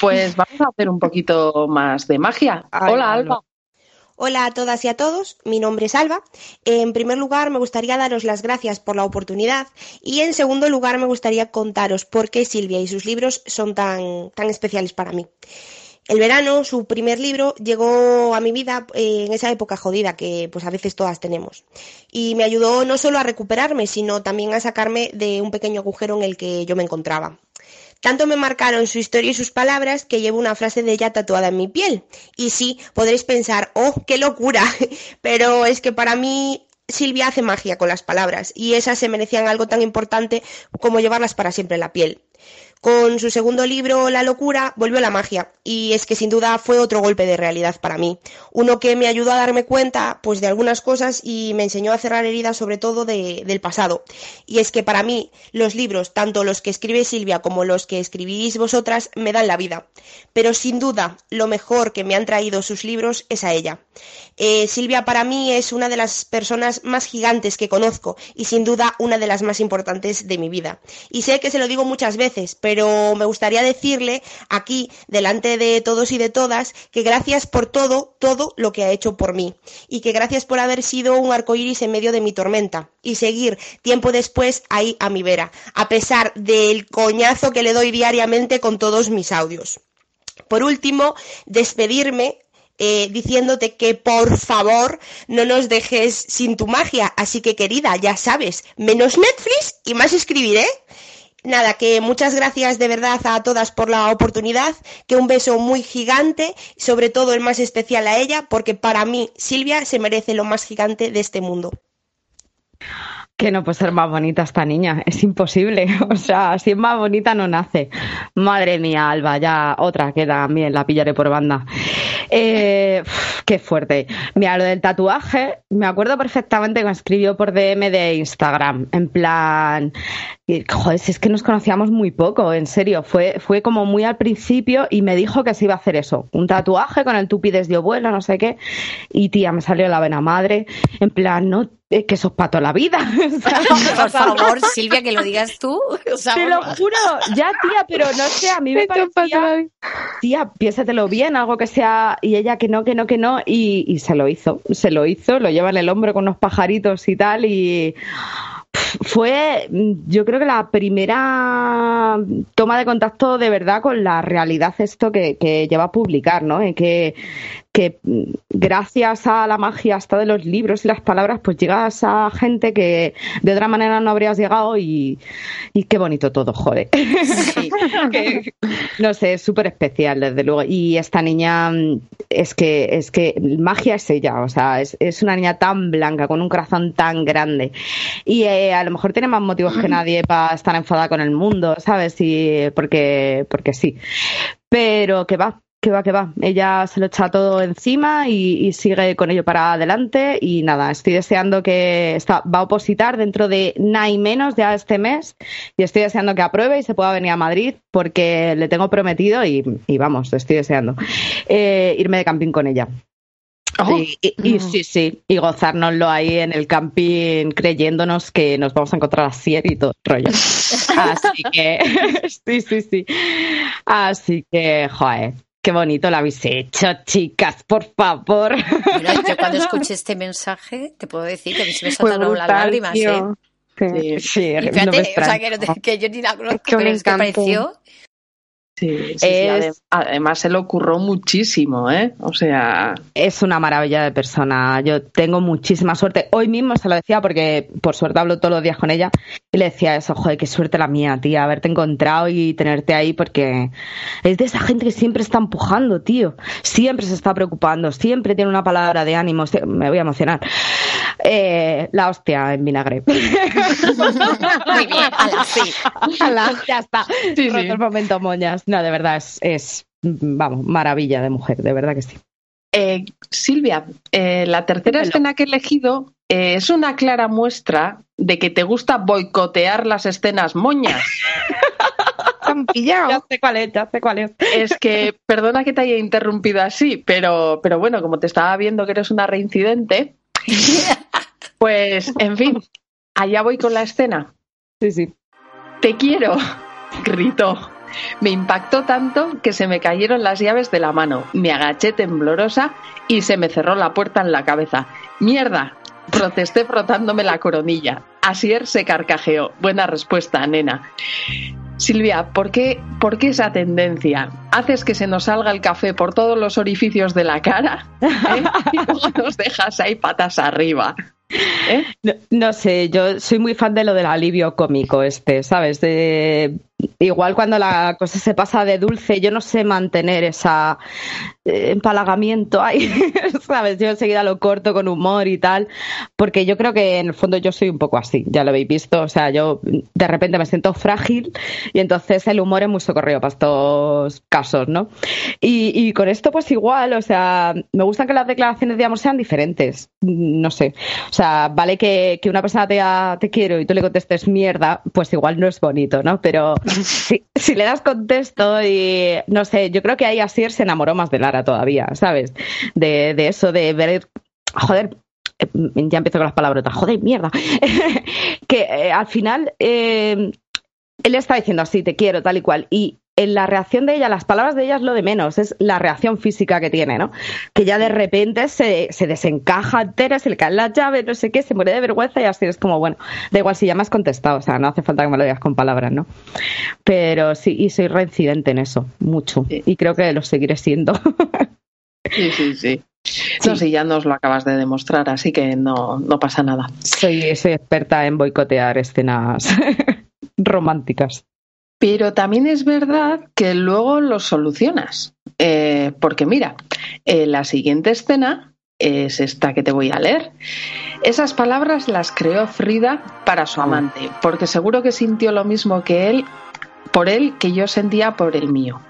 pues vamos a hacer un poquito más de magia. Hola, Alba. Hola a todas y a todos, mi nombre es Alba. En primer lugar, me gustaría daros las gracias por la oportunidad y en segundo lugar, me gustaría contaros por qué Silvia y sus libros son tan, tan especiales para mí. El verano, su primer libro, llegó a mi vida eh, en esa época jodida que pues a veces todas tenemos. Y me ayudó no solo a recuperarme, sino también a sacarme de un pequeño agujero en el que yo me encontraba. Tanto me marcaron su historia y sus palabras que llevo una frase de ella tatuada en mi piel. Y sí, podréis pensar, oh, qué locura. Pero es que para mí Silvia hace magia con las palabras y esas se merecían algo tan importante como llevarlas para siempre en la piel. Con su segundo libro, La locura, volvió la magia, y es que sin duda fue otro golpe de realidad para mí. Uno que me ayudó a darme cuenta, pues, de algunas cosas y me enseñó a cerrar heridas sobre todo del pasado. Y es que para mí, los libros, tanto los que escribe Silvia como los que escribís vosotras, me dan la vida. Pero sin duda, lo mejor que me han traído sus libros es a ella. Eh, Silvia para mí es una de las personas más gigantes que conozco y sin duda una de las más importantes de mi vida. Y sé que se lo digo muchas veces, pero me gustaría decirle aquí, delante de todos y de todas, que gracias por todo, todo lo que ha hecho por mí. Y que gracias por haber sido un arcoíris en medio de mi tormenta. Y seguir tiempo después ahí a mi vera, a pesar del coñazo que le doy diariamente con todos mis audios. Por último, despedirme eh, diciéndote que por favor no nos dejes sin tu magia. Así que querida, ya sabes, menos Netflix y más escribiré. Nada, que muchas gracias de verdad a todas por la oportunidad, que un beso muy gigante, sobre todo el más especial a ella, porque para mí Silvia se merece lo más gigante de este mundo. Que no puede ser más bonita esta niña, es imposible. O sea, si es más bonita no nace. Madre mía, Alba, ya otra que también la pillaré por banda. Eh, qué fuerte. Mira, lo del tatuaje, me acuerdo perfectamente que me escribió por DM de Instagram, en plan, joder, si es que nos conocíamos muy poco, en serio, fue, fue como muy al principio y me dijo que se iba a hacer eso, un tatuaje con el tupides de abuelo, no sé qué, y tía, me salió la vena madre, en plan, no que sos pato la vida. Por favor, Silvia, que lo digas tú. Te lo juro, ya tía, pero no sé, a mí me parecía, tía, piénsatelo bien, algo que sea, y ella que no, que no, que no, y, y se lo hizo, se lo hizo, lo lleva en el hombro con unos pajaritos y tal, y fue, yo creo que la primera toma de contacto de verdad con la realidad esto que, que lleva a publicar, ¿no? Que, que gracias a la magia hasta de los libros y las palabras, pues llegas a gente que de otra manera no habrías llegado y, y qué bonito todo, joder. no sé, es súper especial, desde luego. Y esta niña es que, es que magia es ella, o sea, es, es una niña tan blanca, con un corazón tan grande. Y eh, a lo mejor tiene más motivos que nadie para estar enfadada con el mundo, ¿sabes? Y porque, porque sí. Pero que va, que va, que va. Ella se lo echa todo encima y, sigue con ello para adelante. Y nada, estoy deseando que está, va a opositar dentro de nada y menos ya este mes. Y estoy deseando que apruebe y se pueda venir a Madrid porque le tengo prometido y, vamos, estoy deseando. Eh, irme de camping con ella. Oh. Y, sí, sí, y gozárnoslo ahí en el camping creyéndonos que nos vamos a encontrar a Sier y todo el rollo. Así que, sí, sí, sí. Así que, joder, Qué bonito lo habéis hecho, chicas, por favor. Yo cuando escuché este mensaje, te puedo decir que a mí se me saltaron las lágrimas, ¿eh? Sí, sí, fíjate, o sea, que, que, yo ni la conozco, pero es que pareció Sí, además se le ocurrió muchísimo, ¿eh? O sea... Es una maravilla de persona. Yo tengo muchísima suerte. Hoy mismo se lo decía porque por suerte hablo todos los días con ella y le decía eso, joder, qué suerte la mía, tía, haberte encontrado y tenerte ahí porque es de esa gente que siempre está empujando, tío. Siempre se está preocupando, siempre tiene una palabra de ánimo. Me voy a emocionar. Eh, la hostia en vinagre. Muy bien, a la sí. ya está. Sí, el momento, moñas. No, de verdad, es, vamos, maravilla de mujer, de verdad que sí. Eh, Silvia, eh, la tercera escena que he elegido eh, es una clara muestra de que te gusta boicotear las escenas moñas. Ya sé cuál es, ya sé cuál es. Es que, perdona que te haya interrumpido así, pero, pero bueno, como te estaba viendo que eres una reincidente, pues, en fin, allá voy con la escena. Sí, sí. Te quiero, gritó. Me impactó tanto que se me cayeron las llaves de la mano. Me agaché temblorosa y se me cerró la puerta en la cabeza. ¡Mierda! Protesté frotándome la coronilla. Asier se carcajeó. Buena respuesta, nena. Silvia, ¿por qué, ¿por qué esa tendencia? ¿Haces que se nos salga el café por todos los orificios de la cara? ¿Eh? Y luego nos dejas ahí patas arriba. ¿Eh? No, sé, yo soy muy fan de lo del alivio cómico este, ¿sabes? Igual cuando la cosa se pasa de dulce, yo no sé mantener esa eh, empalagamiento ahí, ¿sabes? Yo enseguida lo corto con humor y tal, porque yo creo que en el fondo yo soy un poco así, ya lo habéis visto, o sea, yo de repente me siento frágil y entonces el humor es muy socorrido para estos casos, ¿no? Y, y con esto pues igual, o sea, me gustan que las declaraciones de amor sean diferentes, no sé, o sea, vale que, que una persona te diga te quiero y tú le contestes mierda, pues igual no es bonito, ¿no? Pero si, si, le das contexto y no sé, yo creo que ahí Asier se enamoró más de Lara todavía, ¿sabes? De, de eso, de ver, joder, ya empiezo con las palabrotas, joder, mierda, que eh, al final eh, él está diciendo así, te quiero, tal y cual. Y en la reacción de ella, las palabras de ella es lo de menos, es la reacción física que tiene, ¿no? Que ya de repente se, se desencaja entera, se le caen las llaves, no sé qué, se muere de vergüenza y así es como, bueno, da igual si ya me has contestado, o sea, no hace falta que me lo digas con palabras, ¿no? Pero sí, y soy reincidente en eso, mucho. Y creo que lo seguiré siendo. Sí, sí, sí. No, sí, ya nos lo acabas de demostrar, así que no, no pasa nada. Soy, soy experta en boicotear escenas románticas. Pero también es verdad que luego lo solucionas. Eh, porque mira, eh, la siguiente escena es esta que te voy a leer. Esas palabras las creó Frida para su amante, porque seguro que sintió lo mismo que él por él que yo sentía por el mío.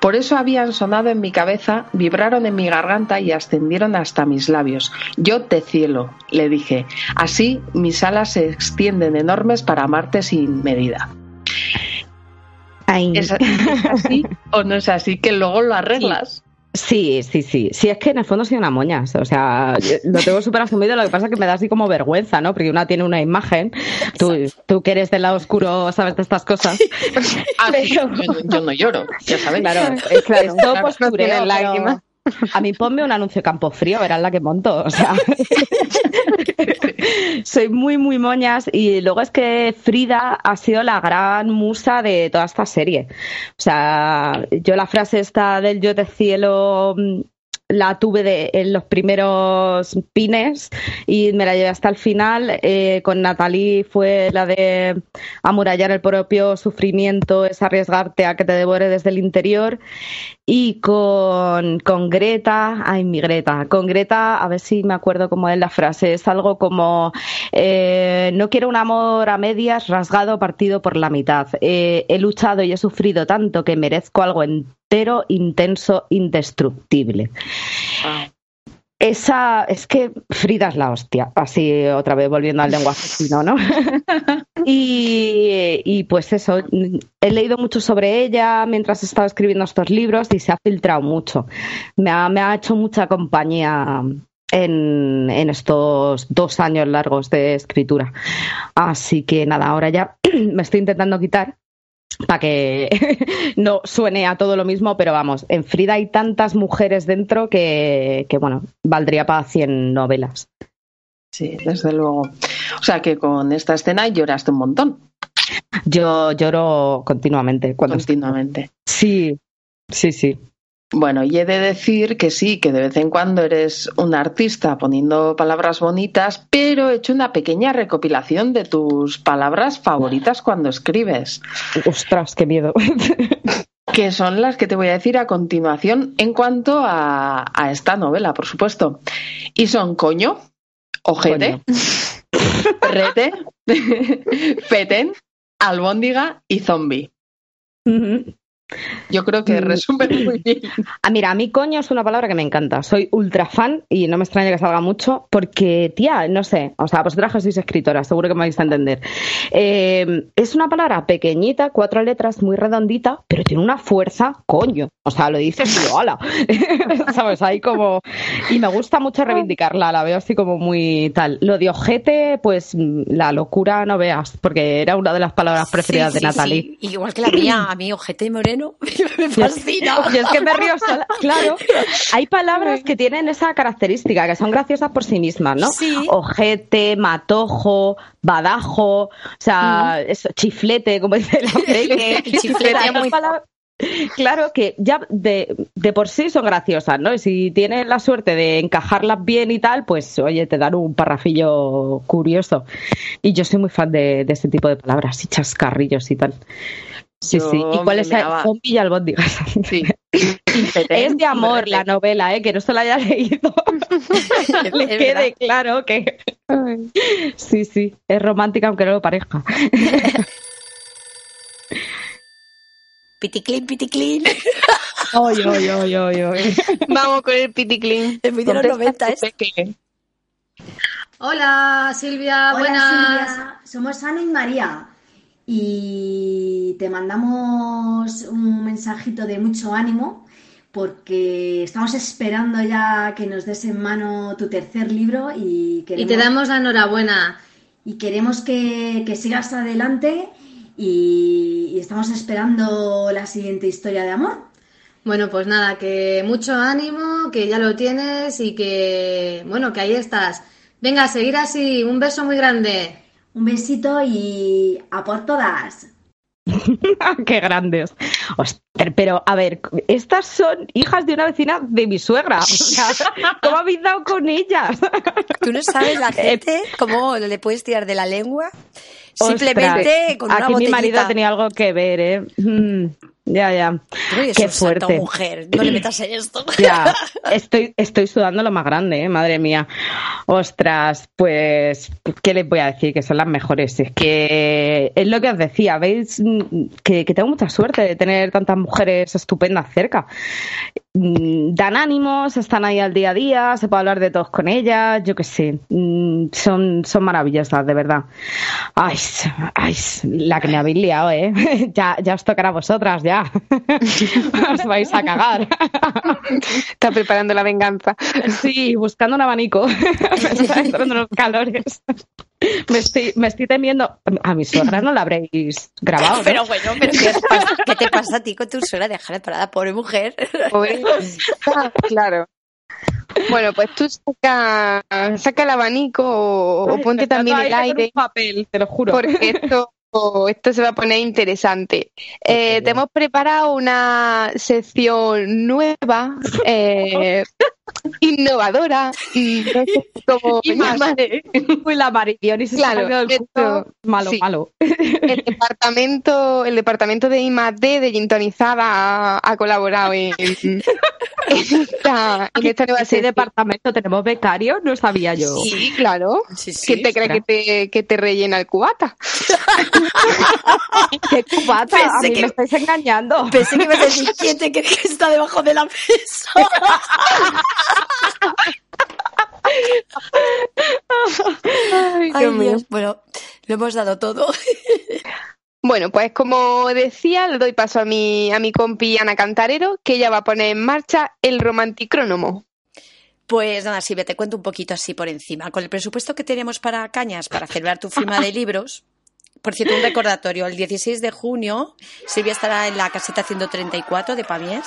Por eso habían sonado en mi cabeza, vibraron en mi garganta y ascendieron hasta mis labios. Yo te cielo, le dije. Así mis alas se extienden enormes para amarte sin medida. ¿Es, ¿Es, así o no es así? Que luego lo arreglas. Sí, sí, sí. Sí, es que en el fondo soy una moña. O sea, lo tengo súper asumido. Lo que pasa es que me da así como vergüenza, ¿no? Porque una tiene una imagen. Tú, tú que eres del lado oscuro, sabes de estas cosas. Ah, yo, yo, no lloro, ya sabes. Claro, es, claro, es todo postureo. Pero... A mí ponme un anuncio de Campo Frío, verás la que monto. O sea, soy muy, muy moñas. Y luego es que Frida ha sido la gran musa de toda esta serie. O sea, yo la frase esta del yo te cielo la tuve de, en los primeros pines y me la llevé hasta el final. Eh, con Natalie fue la de amurallar el propio sufrimiento, es arriesgarte a que te devore desde el interior. Y con, con Greta, ay, mi Greta, con Greta, a ver si me acuerdo cómo es la frase, es algo como, eh, no quiero un amor a medias, rasgado, partido por la mitad. Eh, he luchado y he sufrido tanto que merezco algo entero, intenso, indestructible. Esa, es que Frida es la hostia, así otra vez volviendo al lenguaje chino, ¿no? y, y, pues eso, he leído mucho sobre ella mientras estaba escribiendo estos libros y se ha filtrado mucho. Me ha, me ha hecho mucha compañía en, en, estos dos años largos de escritura. Así que nada, ahora ya me estoy intentando quitar para que no suene a todo lo mismo, pero vamos, en Frida hay tantas mujeres dentro que, que bueno, valdría para 100 novelas. Sí, desde luego. O sea que con esta escena lloraste un montón. Yo lloro continuamente. Cuando continuamente. Sí, sí, sí. Bueno, y he de decir que sí, que de vez en cuando eres un artista poniendo palabras bonitas, pero he hecho una pequeña recopilación de tus palabras favoritas cuando escribes. Ostras, qué miedo. que son las que te voy a decir a continuación en cuanto a, a esta novela, por supuesto. Y son coño, ojete, rete, feten, albóndiga y zombie. Yo creo que resume muy bien. Ah, mira, a mí coño es una palabra que me encanta. Soy ultra fan y no me extraña que salga mucho porque, tía, no sé, o sea, vosotras que sois escritora, seguro que me vais a entender. Eh, es una palabra pequeñita, cuatro letras, muy redondita, pero tiene una fuerza, coño. O sea, lo dices y hola. ¿Sabes? Ahí como... Y me gusta mucho reivindicarla, la veo así como muy tal. Lo de ojete, pues la locura no veas, porque era una de las palabras preferidas sí, de Natalie. Sí. Igual que la mía, a mí ojete moreno me fascina. Es que me río sola. Claro, hay palabras que tienen esa característica, que son graciosas por sí mismas, ¿no? Sí. Ojete, matojo, badajo, o sea, mm. eso, chiflete, como dice la peque. chiflete muy... palabras... Claro que ya de, de, por sí son graciosas, ¿no? Y si tienes la suerte de encajarlas bien y tal, pues oye, te dan un parrafillo curioso. Y yo soy muy fan de, de ese tipo de palabras y chascarrillos y tal. Sí, Yo sí. ¿Y cuál es el zombie y albóndigas? Sí. es de amor la novela, ¿eh? que no se la haya leído. Le quede verdad. claro que. sí, sí. Es romántica aunque no lo parezca. Piticlin, piticlin. Oy, oy, oy, oy, oy. Vamos con el piticlin. Es muy de los 90 es. Hola Silvia, Hola, buenas. Silvia. Somos Ana y María y te mandamos un mensajito de mucho ánimo porque estamos esperando ya que nos des en mano tu tercer libro y queremos, Y te damos la enhorabuena. y queremos que, que sigas adelante y y estamos esperando la siguiente historia de amor. Bueno, pues nada, que mucho ánimo, que ya lo tienes y que, bueno, que ahí estás. Venga, a seguir así. Un beso muy grande. Un besito y a por todas. Qué grandes. Ostras, pero a ver, estas son hijas de una vecina de mi suegra. O sea, ¿Cómo habéis dado con ellas? Tú no sabes la gente cómo le puedes tirar de la lengua simplemente Ostras, con una Aquí mi marido tenía algo que ver, ¿eh? Ya, ya. Uy, Qué santo fuerte. mujer, no le metas en esto. Ya, estoy, estoy sudando lo más grande, ¿eh? madre mía. Ostras, pues, ¿qué les voy a decir? Que son las mejores. Es que es lo que os decía, veis que, que tengo mucha suerte de tener tantas mujeres estupendas cerca. Mm, Dan ánimos, están ahí al día a día, se puede hablar de todos con ellas, yo qué sé. Mm, Son, son maravillosas, de verdad. Ay, ay, la que me habéis liado, ¿eh? Ya, ya os tocará a vosotras, ya. Os vais a cagar. Está preparando la venganza. Sí, buscando un abanico. me están entrando los calores. Me estoy, me estoy temiendo. A mi suegra no la habréis grabado. ¿no? Pero bueno, pero ¿qué, os pasa? ¿Qué te pasa a ti con tu suegra? Déjala parada, pobre mujer. Pobre- claro. Bueno, pues tú saca, saca el abanico o, o ponte también el aire. papel, te lo juro. Porque esto, esto se va a poner interesante. Eh, te hemos preparado una sección nueva, eh, innovadora, no sé cómo Y más, la y se Claro, salió del esto-. Malo, sí. malo. El departamento, el departamento de I+D de Gintonizada ha, ha colaborado en, en esta, en esta nueva sección. departamento tenemos becario, no sabía yo. Sí, claro. Sí, sí. ¿Quién te cree que te, que te rellena el cubata? ¡Qué cubata! Pensé a mí que- me estáis engañando. Pensé que ibas a decir, ¿quién te cree que está debajo de la mesa? Ay, Ay. Dios. Bueno, lo hemos dado todo. Bueno, pues como decía, le doy paso a mi, a mi compi Ana Cantarero, que ella va a poner en marcha el romanticrónomo. Pues nada, Silvia, te cuento un poquito así por encima. Con el presupuesto que tenemos para Cañas, para celebrar tu firma de libros, por cierto, un recordatorio, el 16 de junio Silvia estará en la caseta 134 de Pamies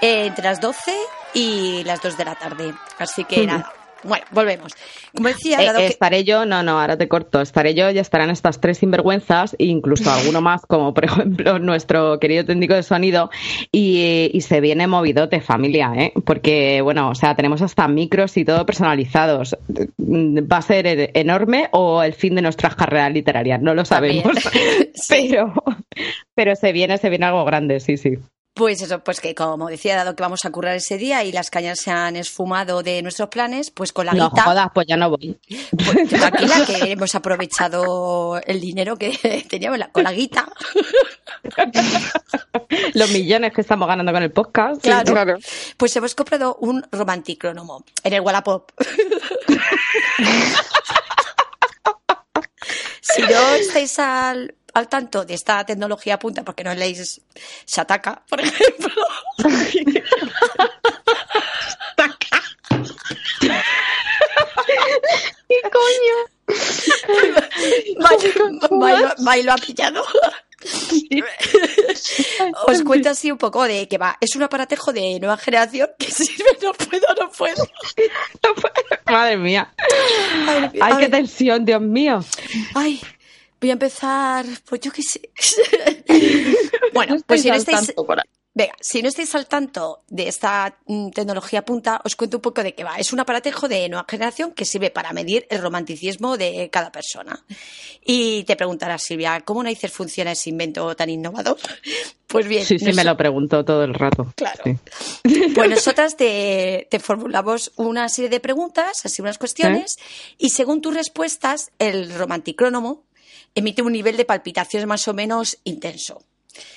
eh, entre las 12 y las 2 de la tarde. Así que nada, bueno, volvemos. Como decía, Eh, dado que... Estaré yo, no, no, ahora te corto. Estaré yo y estarán estas tres sinvergüenzas, e incluso alguno más, como por ejemplo nuestro querido técnico de sonido. Y, y se viene movidote, familia, ¿eh? Porque, bueno, o sea, tenemos hasta micros y todo personalizados. ¿Va a ser e- enorme o el fin de nuestras carreras literarias? No lo sabemos. pero, pero se viene, se viene algo grande, sí, sí. Pues eso, pues que como decía, dado que vamos a currar ese día y las cañas se han esfumado de nuestros planes, pues con la No guita... jodas, pues ya no voy. Pues tranquila, que hemos aprovechado el dinero que teníamos la- con la guita. Los millones que estamos ganando con el podcast. Claro. Pues hemos comprado un romanticrónomo en el Wallapop. si no estáis al, al tanto de esta tecnología punta, porque no leéis Shataka, por ejemplo. ¿Qué coño? Mai- Mai lo- Mai lo ha pillado. Os cuento así un poco de que va. Es un aparatejo de nueva generación que sirve, no puedo, no puedo. Madre mía. Ay, Ay, a qué tensión, Dios mío. Ay, voy a empezar, pues yo qué sé. bueno, pues si no estáis... Venga, si no estáis al tanto de esta mm, tecnología punta, os cuento un poco de qué va. Es un aparatejo de nueva generación que sirve para medir el romanticismo de cada persona. Y te preguntarás, Silvia, ¿cómo narices funciona ese invento tan innovador? Pues bien, Sí, sí, me lo pregunto todo el rato. Claro. Sí. pues nosotras te, te formulamos una serie de preguntas, así unas cuestiones, y según tus respuestas, el romanticrónomo emite un nivel de palpitaciones más o menos intenso.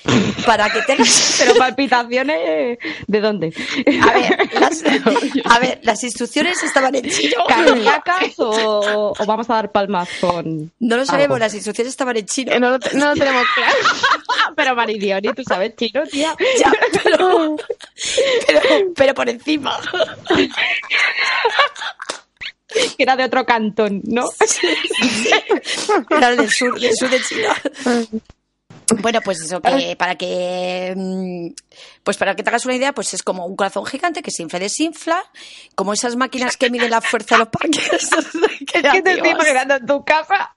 Para que tengas... Pero palpitaciones, ¿de dónde? A ver, las, a ver, las instrucciones estaban en chino. ¿Cardíacas o, o vamos a dar palmas con.? No lo sabemos, algo? las instrucciones estaban en chino. No, lo- no lo tenemos claro. Pero Maridioni, tú sabes chino, tía. Ya, pero, pero, pero por encima. Que era de otro cantón, ¿no? Era del sur, del sur de China. Bueno, pues eso, que para que mm, pues para que te hagas una idea, pues es como un corazón gigante que se infla y desinfla, como esas máquinas que miden la fuerza de los parques. Es que te estoy imaginando en tu casa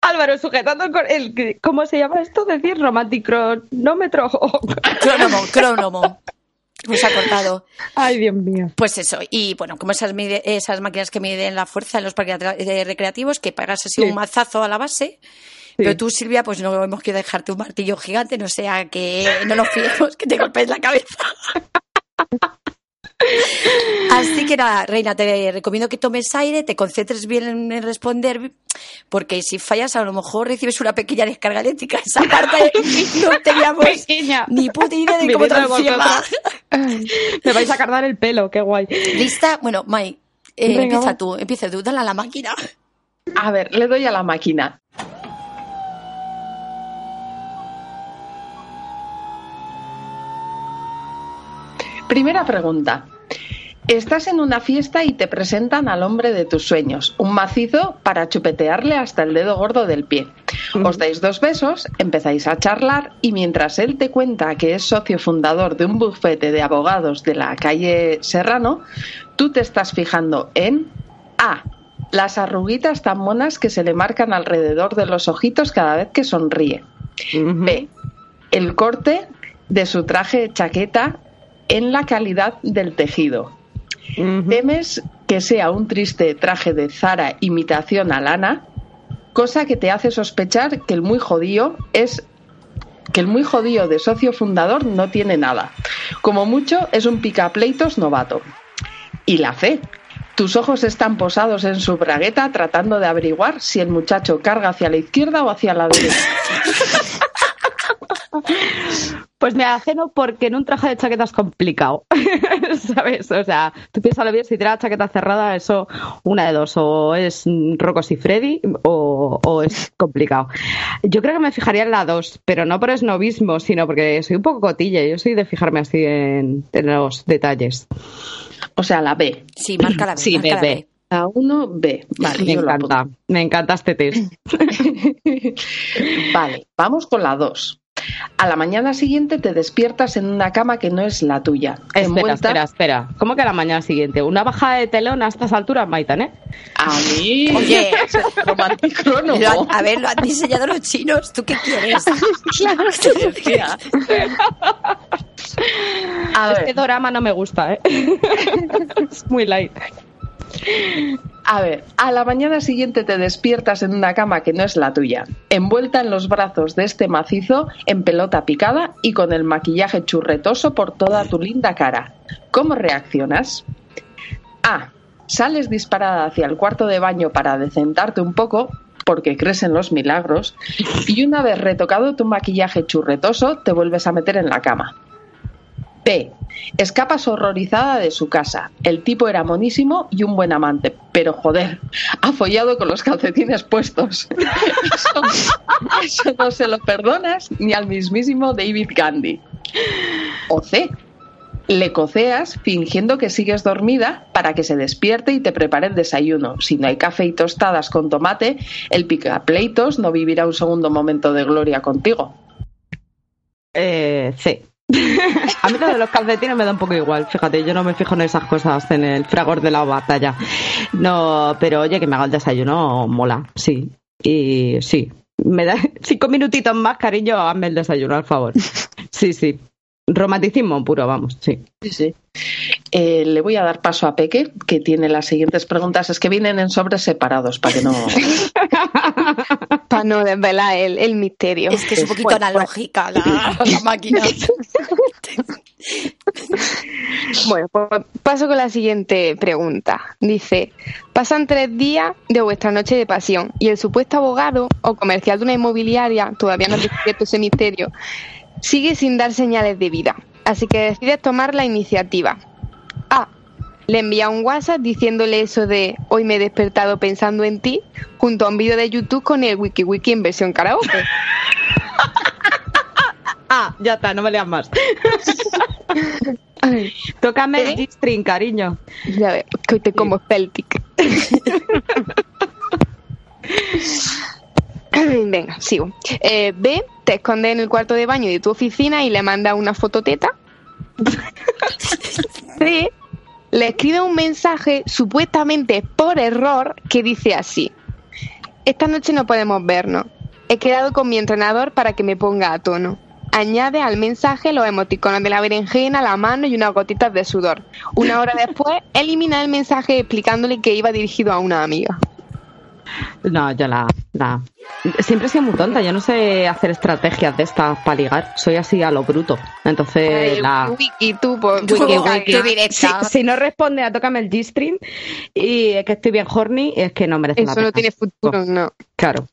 Álvaro sujetando el, cor- el- ¿cómo se llama esto? Decir romanticronómetro. Crónomo, crónomo. Pues ha cortado. Ay, Dios mío. Pues eso, y bueno, como esas, mide- esas máquinas que miden la fuerza en los parques eh, recreativos, que pagas así Sí. un mazazo a la base. Pero tú, Silvia, pues no hemos querido dejarte un martillo gigante, no sea que no nos fiemos que te golpees la cabeza. Así que nada, Reina, te recomiendo que tomes aire, te concentres bien en responder, porque si fallas a lo mejor recibes una pequeña descarga eléctrica. Esa parte no teníamos ni puta idea de cómo traducirla. Me vais a cargar el pelo, qué guay. ¿Lista? Bueno, Mai, eh, empieza tú, empieza tú, dale a la máquina. A ver, le doy a la máquina. Primera pregunta. Estás en una fiesta y te presentan al hombre de tus sueños, un macizo para chupetearle hasta el dedo gordo del pie. Os dais dos besos, empezáis a charlar y mientras él te cuenta que es socio fundador de un bufete de abogados de la calle Serrano, tú te estás fijando en A. Las arruguitas tan monas que se le marcan alrededor de los ojitos cada vez que sonríe. B. El corte de su traje chaqueta en la calidad del tejido. Temes que sea un triste traje de Zara imitación a lana, cosa que te hace sospechar que el muy jodido es que el muy jodido de socio fundador no tiene nada. Como mucho es un picapleitos novato. Y la fe. Tus ojos están posados en su bragueta tratando de averiguar si el muchacho carga hacia la izquierda o hacia la derecha. Pues me ajeno porque en un traje de chaqueta es complicado, ¿sabes? O sea, tú piénsalo bien, si tiene la chaqueta cerrada, eso una de dos, o es Rocos y Freddy o, o es complicado. Yo creo que me fijaría en la dos, pero no por esnovismo, sino porque soy un poco cotilla, yo soy de fijarme así en, en los detalles. O sea, la B. Sí, marca la B. Sí, marca la B, B. La 1, B. Vale, me encanta, me encanta este test. Vale, vamos con la 2. A la mañana siguiente te despiertas en una cama que no es la tuya. Espera, envuelta- espera, espera. ¿Cómo que a la mañana siguiente? ¿Una bajada de telón a estas alturas, Maitan, eh? A mí. Oye, han- a ver, lo han diseñado los chinos. ¿Tú qué quieres? A ver. Este drama no me gusta, ¿eh? es muy light. A ver, a la mañana siguiente te despiertas en una cama que no es la tuya, envuelta en los brazos de este macizo en pelota picada y con el maquillaje churretoso por toda tu linda cara. ¿Cómo reaccionas? A. Sales disparada hacia el cuarto de baño para decentarte un poco porque crees en los milagros y una vez retocado tu maquillaje churretoso te vuelves a meter en la cama. B. Escapas horrorizada de su casa. El tipo era monísimo y un buen amante, pero joder, ha follado con los calcetines puestos. Eso, eso no se lo perdonas ni al mismísimo David Gandhi. O C. Le coceas fingiendo que sigues dormida para que se despierte y te prepare el desayuno. Si no hay café y tostadas con tomate, el picapleitos no vivirá un segundo momento de gloria contigo. Eh, C. A mí lo de los calcetines me da un poco igual, fíjate, yo no me fijo en esas cosas en el fragor de la batalla. No, pero oye, que me haga el desayuno mola, sí. Y sí, me da cinco minutitos más, cariño, hazme el desayuno, al favor. Sí, sí. Romanticismo puro, vamos, sí. Sí, sí. Eh, le voy a dar paso a Peque, que tiene las siguientes preguntas. Es que vienen en sobres separados para que no. Para no desvelar el, el misterio. Es que es un poquito analógica la, la máquina. Bueno, pues paso con la siguiente pregunta. Dice, pasan tres días de vuestra noche de pasión y el supuesto abogado o comercial de una inmobiliaria, todavía no ha descubierto ese misterio, sigue sin dar señales de vida. Así que decides tomar la iniciativa. Le envía un WhatsApp diciéndole eso de hoy me he despertado pensando en ti, junto a un vídeo de YouTube con el Wiki Wiki en versión karaoke. Ah, ya está, no me leas más. Tócame el G-string, cariño. Ya ves, que hoy te como Celtic. Venga, sigo. Eh, B, te escondes en el cuarto de baño de tu oficina y le mandas una fototeta. C, le escribe un mensaje supuestamente por error que dice así. Esta noche no podemos vernos. He quedado con mi entrenador para que me ponga a tono. Añade al mensaje los emoticonos de la berenjena, la mano y unas gotitas de sudor. Una hora después, elimina el mensaje explicándole que iba dirigido a una amiga. No, yo la, la- Siempre he sido muy tonta, yo no sé hacer estrategias de estas para ligar, soy así a lo bruto. Entonces, Ay, la... Wiki, tú, por Wiki, wiki. Si, si no responde a tócame el G-string y es que estoy bien horny, es que no merece la Eso no pena. tiene futuro, no. Claro.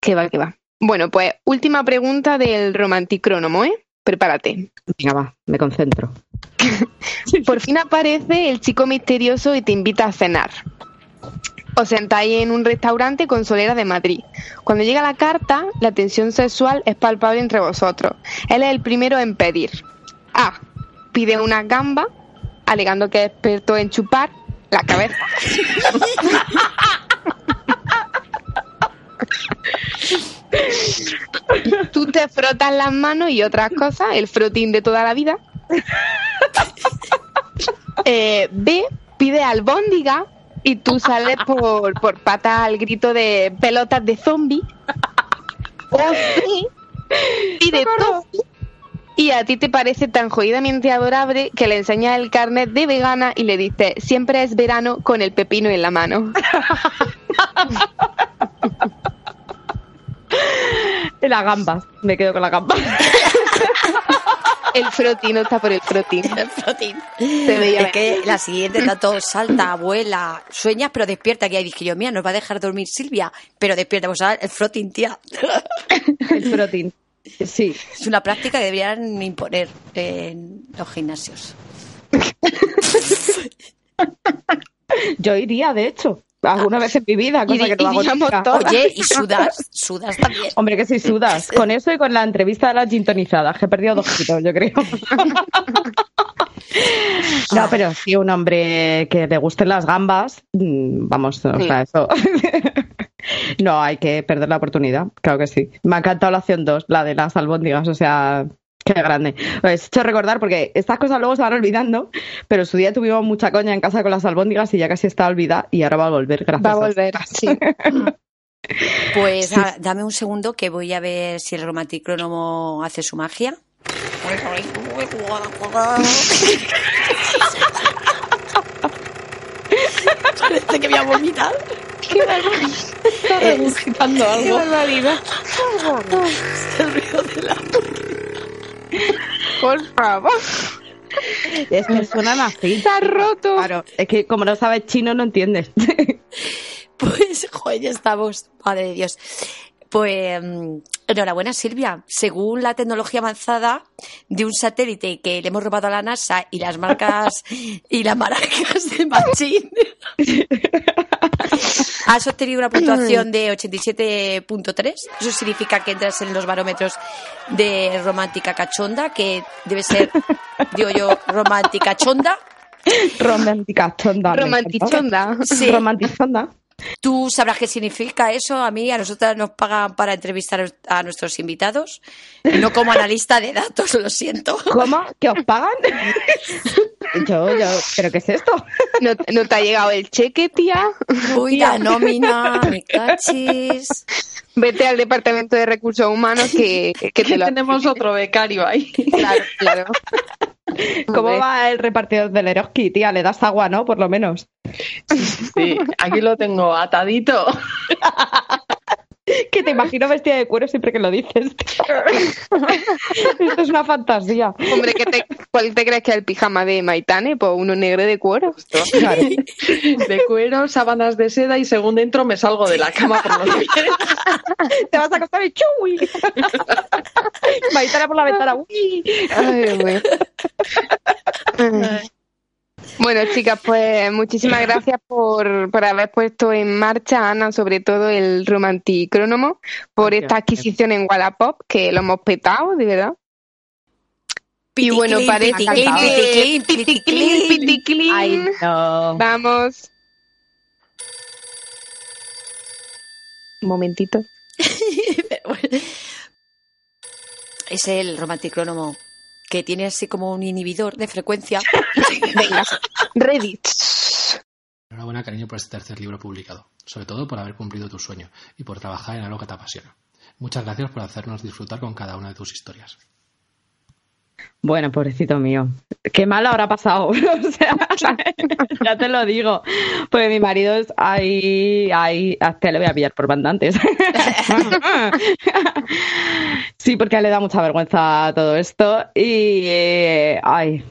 Que va, que va. Bueno, pues última pregunta del romanticrónomo, ¿eh? Prepárate. Venga, va, me concentro. Por fin aparece el chico misterioso y te invita a cenar. Os sentáis en un restaurante con solera de Madrid. Cuando llega la carta, la tensión sexual es palpable entre vosotros. Él es el primero en pedir. A. Pide una gamba, alegando que es experto en chupar la cabeza. Tú te frotas las manos y otras cosas, el frotín de toda la vida. Eh, B, pide albóndiga y tú sales por, por patas al grito de pelotas de zombie. Pide tofu y a ti te parece tan jodidamente adorable que le enseñas el carnet de vegana y le dices, siempre es verano con el pepino en la mano. Y las gambas, me quedo con las gambas. El frotín no está por el frotín. El frotín. Es que la siguiente tanto salta, abuela, sueñas pero despierta. Que ahí dije yo, mía, nos va a dejar dormir Silvia, pero despierta. Pues ahora el frotín, tía. El frotín. Sí. Es una práctica que deberían imponer en los gimnasios. Yo iría, de hecho, alguna vez en mi vida, cosa que no hago nunca. Oye, y sudas, sudas también. Hombre, que sí sudas. Con eso y con la entrevista de las gintonizadas, que he perdido dos kilos, yo creo. No, pero sí, un hombre que le gusten las gambas, mm, vamos, o Sí. sea, eso. No, hay que perder la oportunidad, claro que sí. Me ha encantado la opción 2, la de las albóndigas, o sea, qué grande. Pues he hecho recordar, porque estas cosas luego se van olvidando, pero en su día tuvimos mucha coña en casa con las albóndigas y ya casi está olvidada y ahora va a volver, gracias. Va a a volver, sí. Pues dame un segundo que voy a ver si el romanticrónomo hace su magia. Parece que voy a vomitar. Qué barbaridad. Está regurgitando algo. Qué barbaridad. El ruido de la Por favor. Es que suenan así. Está roto. Claro, es que como no sabes chino no entiendes. Pues, joder, ya estamos. Madre de Dios. Pues, mm, enhorabuena, Silvia. Según la tecnología avanzada de un satélite que le hemos robado a la NASA y las marcas y las marcas de Machín, has obtenido una puntuación de 87.3. Eso significa que entras en los barómetros de romántica cachonda, que debe ser, digo yo, romántica chonda. Romántica chonda. Romantichonda. encanta. Sí. Romantichonda. Tú sabrás qué significa eso. A mí, a nosotras nos pagan para entrevistar a nuestros invitados, no como analista de datos, lo siento. ¿Cómo? ¿Que os pagan? yo, yo, ¿pero qué es esto? ¿No, no te ha llegado el cheque, tía? Uy, la nómina, me cachis. Vete al departamento de recursos humanos que, que te lo Tenemos otro becario ahí. Claro, claro. ¿Cómo va el repartidor del Eroski, tía? Le das agua, ¿no? Por lo menos. Sí, aquí lo tengo atadito. Que te imagino vestida de cuero siempre que lo dices. Esto es una fantasía. Hombre, ¿qué te, ¿cuál te crees que es el pijama de Maitane? Pues uno negro de cuero. Claro. De cuero, sábanas de seda y según entro me salgo de la cama por los pies. Te vas a acostar y ¡chuy! Maitana por la ventana. ¡uy! Ay, mío. Bueno, chicas, pues muchísimas gracias por, por haber puesto en marcha, Ana, sobre todo el romanticrónomo, por esta adquisición en Wallapop, que lo hemos petado, de verdad. Y bueno, parece que... Vamos. Un momentito. es el romanticrónomo que tiene así como un inhibidor de frecuencia. Venga, Reddit. Enhorabuena, cariño, por este tercer libro publicado, sobre todo por haber cumplido tu sueño y por trabajar en algo que te apasiona. Muchas gracias por hacernos disfrutar con cada una de tus historias. Bueno, pobrecito mío. Qué mal habrá pasado. o sea, ya te lo digo. Pues mi marido es ahí, ahí, hasta le voy a pillar por bandantes. sí, porque le da mucha vergüenza todo esto. Y, eh, ay,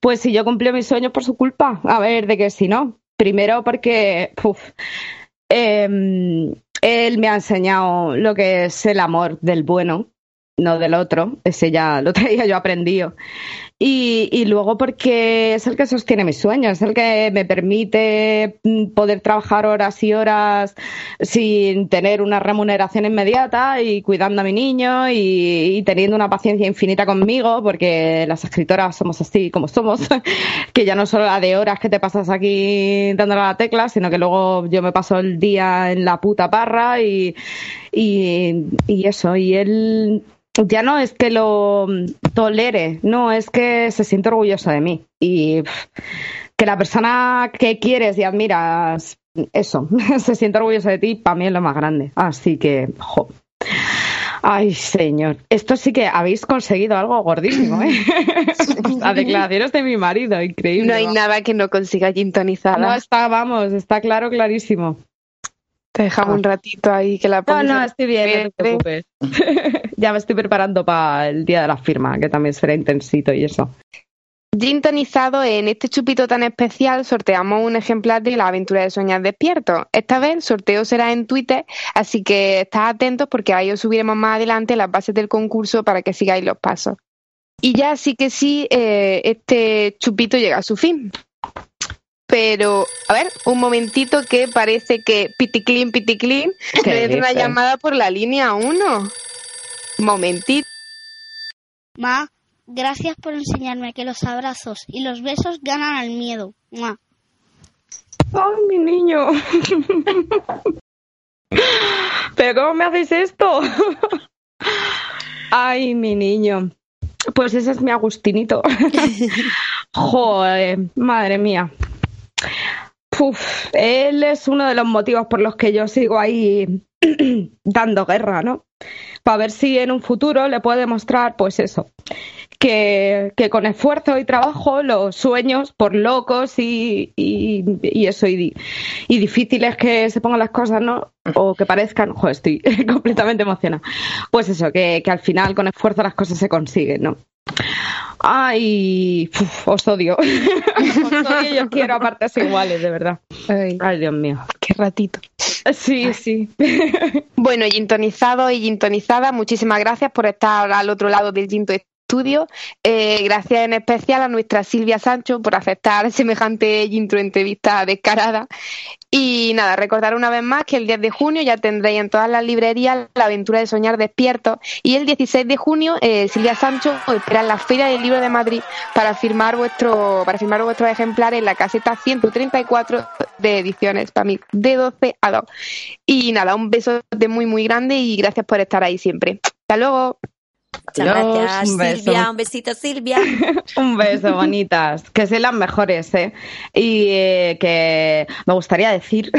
pues si yo cumplí mis sueños por su culpa. A ver, de que si no. Primero porque, puf, em, él me ha enseñado lo que es el amor del bueno no del otro, ese ya lo traía yo aprendido. Y, y, luego porque es el que sostiene mis sueños, es el que me permite mm, poder trabajar horas y horas sin tener una remuneración inmediata y cuidando a mi niño y, teniendo una paciencia infinita conmigo, porque las escritoras somos así como somos, que ya no solo la de horas que te pasas aquí dándole a la tecla, sino que luego yo me paso el día en la puta parra y, y, y eso, y él ya no es que lo tolere, no, es que se siente orgulloso de mí. Y que la persona que quieres y admiras, eso, se siente orgulloso de ti, para mí es lo más grande. Así que, jo. Ay, señor. Esto sí que habéis conseguido algo gordísimo, ¿eh? Las declaraciones de mi marido, increíble. No hay nada que no consiga gintonizada. No, está, vamos, está claro, clarísimo. Te dejamos un ratito ahí que la No, no, estoy bien, no te preocupes. Ya me estoy preparando para el día de la firma, que también será intensito y eso. Gin tonizado, en este chupito tan especial sorteamos un ejemplar de la aventura de Soñar Despierto. Esta vez el sorteo será en Twitter, así que estad atentos porque ahí os subiremos más adelante las bases del concurso para que sigáis los pasos. Y ya sí que sí, eh, este chupito llega a su fin. Pero, a ver, un momentito que parece que Piticlin, Piticlin, me entra una llamada por la línea 1. Momentito. Ma, gracias por enseñarme que los abrazos y los besos ganan al miedo. Mua. ¡Ay, mi niño! ¿Pero cómo me hacéis esto? ¡Ay, mi niño! Pues ese es mi Agustinito. Joder, madre mía. Uf, él es uno de los motivos por los que yo sigo ahí dando guerra, ¿no? Para ver si en un futuro le puedo demostrar, pues eso, que, que con esfuerzo y trabajo los sueños, por locos y, y, y eso, y, y, difíciles que se pongan las cosas, ¿no? O que parezcan, joder, estoy completamente emocionada. Pues eso, que, que al final con esfuerzo las cosas se consiguen, ¿no? Ay, uf, os odio. os odio y os quiero a partes iguales, de verdad. Ay, Ay Dios mío. Qué ratito. Sí, sí. bueno, gintonizado y gintonizada, muchísimas gracias por estar al otro lado del Ginto Estudio. Eh, gracias en especial a nuestra Silvia Sancho por aceptar semejante intro entrevista descarada. Y nada, recordar una vez más que el 10 de junio ya tendréis en todas las librerías la aventura de soñar despierto. Y el 16 de junio, eh, Silvia Sancho os espera en la Feria del Libro de Madrid para firmar vuestro, para firmar vuestros ejemplares en la caseta 134 de ediciones para mí, de 12 a 2. Y nada, un beso de muy, muy grande y gracias por estar ahí siempre. Hasta luego. Muchas gracias, un Silvia. Un besito, Silvia. un beso, bonitas. Que sean las mejores, ¿eh? Y eh, que me gustaría decir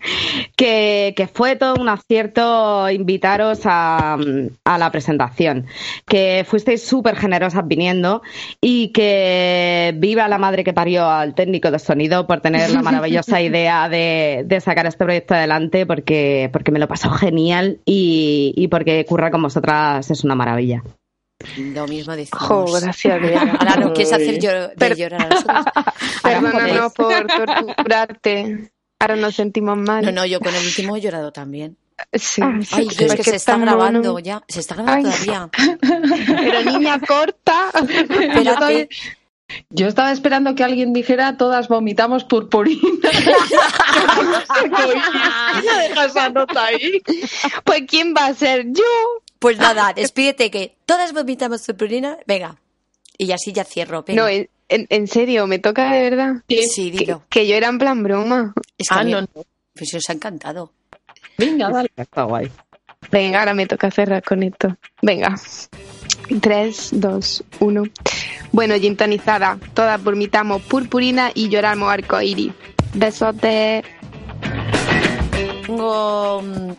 que, que, fue todo un acierto invitaros a, a la presentación. Que fuisteis súper generosas viniendo y que viva la madre que parió al técnico de sonido por tener la maravillosa idea de, de sacar este proyecto adelante porque, porque me lo pasó genial y, y porque curra con vosotras es una maravilla. Lo mismo decimos. Jo, gracias. Ahora no quieres hacer llor de llorar a nosotros. Perdónanos por torturarte. Ahora nos sentimos mal. No, no, yo con el último he llorado también. Sí, Ay, sí, es que se está grabando ya. Se está grabando Ay. todavía. Pero niña corta. Yo estaba, yo estaba esperando que alguien dijera todas vomitamos purpurina. Ya deja esa nota ahí. Pues ¿quién va a ser? Yo. Pues nada, despídete que todas vomitamos purpurina. Venga. Y así ya cierro. venga. No, en, en- serio, me toca de verdad. Sí, dilo. Que, que yo era en plan broma. Es que a mí- Pues si os ha encantado. Venga, dale. Está guay. Venga, ahora me toca cerrar con esto. Venga. 3, 2, 1. Bueno, gintonizada. Todas vomitamos purpurina y lloramos arcoíris. Besote. Tengo. mm, Bueno,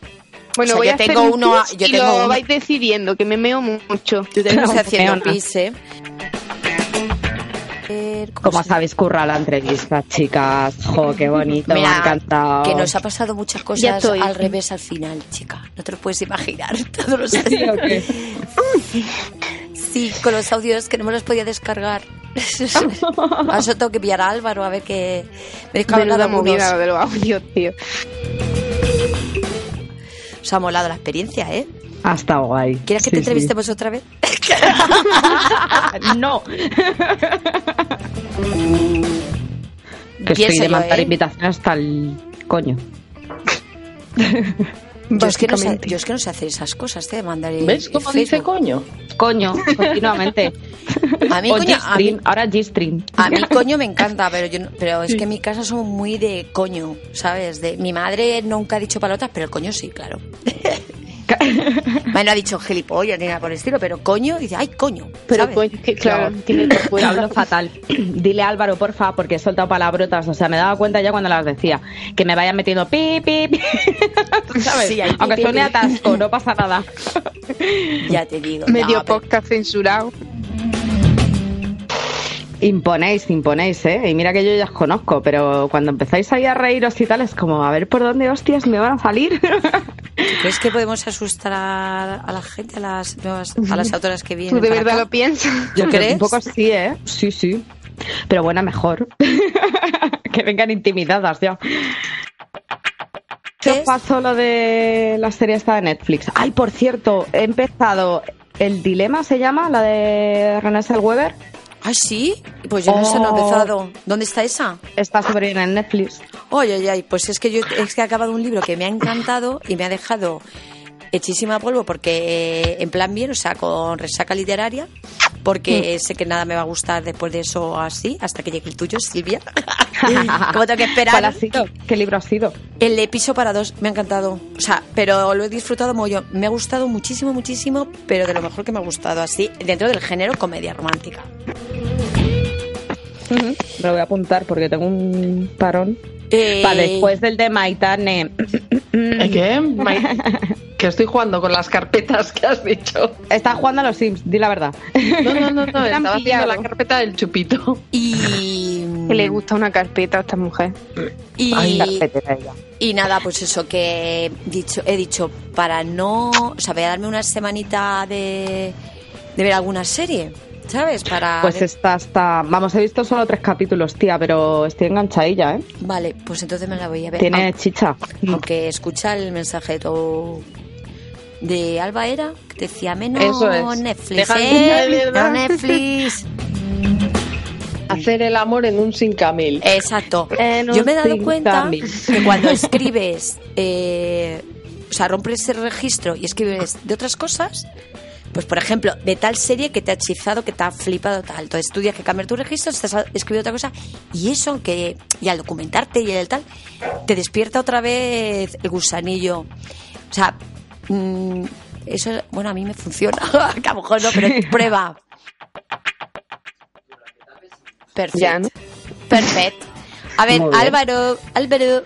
o sea, voy yo a hacer tengo un uno. pis Yo y tengo lo uno- vais decidiendo, que me meo mucho. Yo tengo que haciendo pis, ¿eh? ¿Cómo sabéis currar la entrevista, chicas? Jo, qué bonito, me ha encantado. que nos ha pasado muchas cosas al revés al final, chica. No te lo puedes imaginar. Todos los ¿Sí o qué? Sí, con los audios que no me los podía descargar. A eso tengo que pillar a Álvaro a ver que me algunos. movida de los audios, tío. Os ha molado la experiencia, ¿eh? Ha estado guay. ¿Quieres que Sí, te sí. entrevistemos otra vez? no. Que estoy de yo, mandar ¿eh? invitaciones hasta el coño. Yo es, que no sé, yo es que no sé hacer esas cosas, ¿eh? de mandar ¿Ves cómo dice coño? Coño, continuamente. A mí, O coño, a mí, G-string, ahora G-string. a mí coño me encanta, pero yo no- pero es que en mi casa somos muy de coño, ¿sabes? De mi madre nunca ha dicho palotas, pero el coño sí, claro. Madre no ha dicho gilipollas ni nada por el estilo, pero coño dice, ay, coño. Pero ¿sabes? coño, que claro, tiene Pues hablo fatal. Dile a Álvaro, porfa, porque he soltado palabrotas. O sea, me daba cuenta ya cuando las decía. Que me vayan metiendo pi, pi, pi. ¿Sabes? Sí, Aunque pi, suene pi. atasco, no pasa nada. Ya te digo. Medio no, pero- podcast censurado. Imponéis, imponéis, ¿eh? Y mira que yo ya os conozco, pero cuando empezáis ahí a reíros y tal, es como, a ver por dónde hostias me van a salir. ¿Crees que podemos asustar a, a la gente, a las nuevas, a las autoras que vienen? ¿Tú de verdad acá? lo piensas? ¿Yo crees? Un poco sí, ¿eh? Sí, sí. Pero buena, mejor. que vengan intimidadas ya. ¿Qué os pasó lo de la serie esta de Netflix? Ay, por cierto, he empezado. El dilema se llama, la de René Weber. ¿Ah, sí? Pues yo no sé, no he Oh. empezado. ¿Dónde está esa? Está súper bien en Netflix. Oye, oye, pues es que yo es que he acabado un libro que me ha encantado y me ha dejado hechísima polvo porque eh, en plan bien, o sea, con resaca literaria, porque sé que nada me va a gustar después de eso así, hasta que llegue el tuyo, Silvia. ¿Cómo tengo que esperar? ¿Cuál ha sido? ¿Qué libro ha sido? El de piso para dos me ha encantado. O sea, pero lo he disfrutado mucho. Me ha gustado muchísimo, muchísimo, pero de lo mejor que me ha gustado así, dentro del género comedia romántica. Me lo voy a apuntar porque tengo un parón. Eh, Para después del de Maitane. ¿Qué? Mai- Que estoy jugando con las carpetas que has dicho. Está jugando a los Sims, di la verdad. No, no, no, no. Estaba haciendo la carpeta del chupito. Y. Que le gusta una carpeta a esta mujer. Y, Ay, y nada, pues eso que he dicho, he dicho para no. O sea, voy a darme una semanita de, de ver alguna serie, ¿sabes? Para. Pues ver- está hasta. Vamos, he visto solo tres capítulos, tía, pero estoy enganchadilla, ¿eh? Vale, pues entonces me la voy a ver. Tiene Aunque- chicha. Aunque escucha el mensaje de tu- de Alba era que decía menos es. Netflix, ¿eh? No. Netflix. Hacer el amor en un sin camil. Exacto. En Yo me he dado cuenta que cuando escribes, eh, o sea, rompes ese registro y escribes de otras cosas, pues por ejemplo, de tal serie que te ha hechizado, que te ha flipado tal. Entonces tú tienes que cambiar tu registro, estás escribiendo otra cosa y eso, aunque y al documentarte y el tal, te despierta otra vez el gusanillo. O sea, mm, eso, bueno, a mí me funciona, que a lo mejor no, pero prueba. Perfecto. Perfecto. A ver. Álvaro, Álvaro.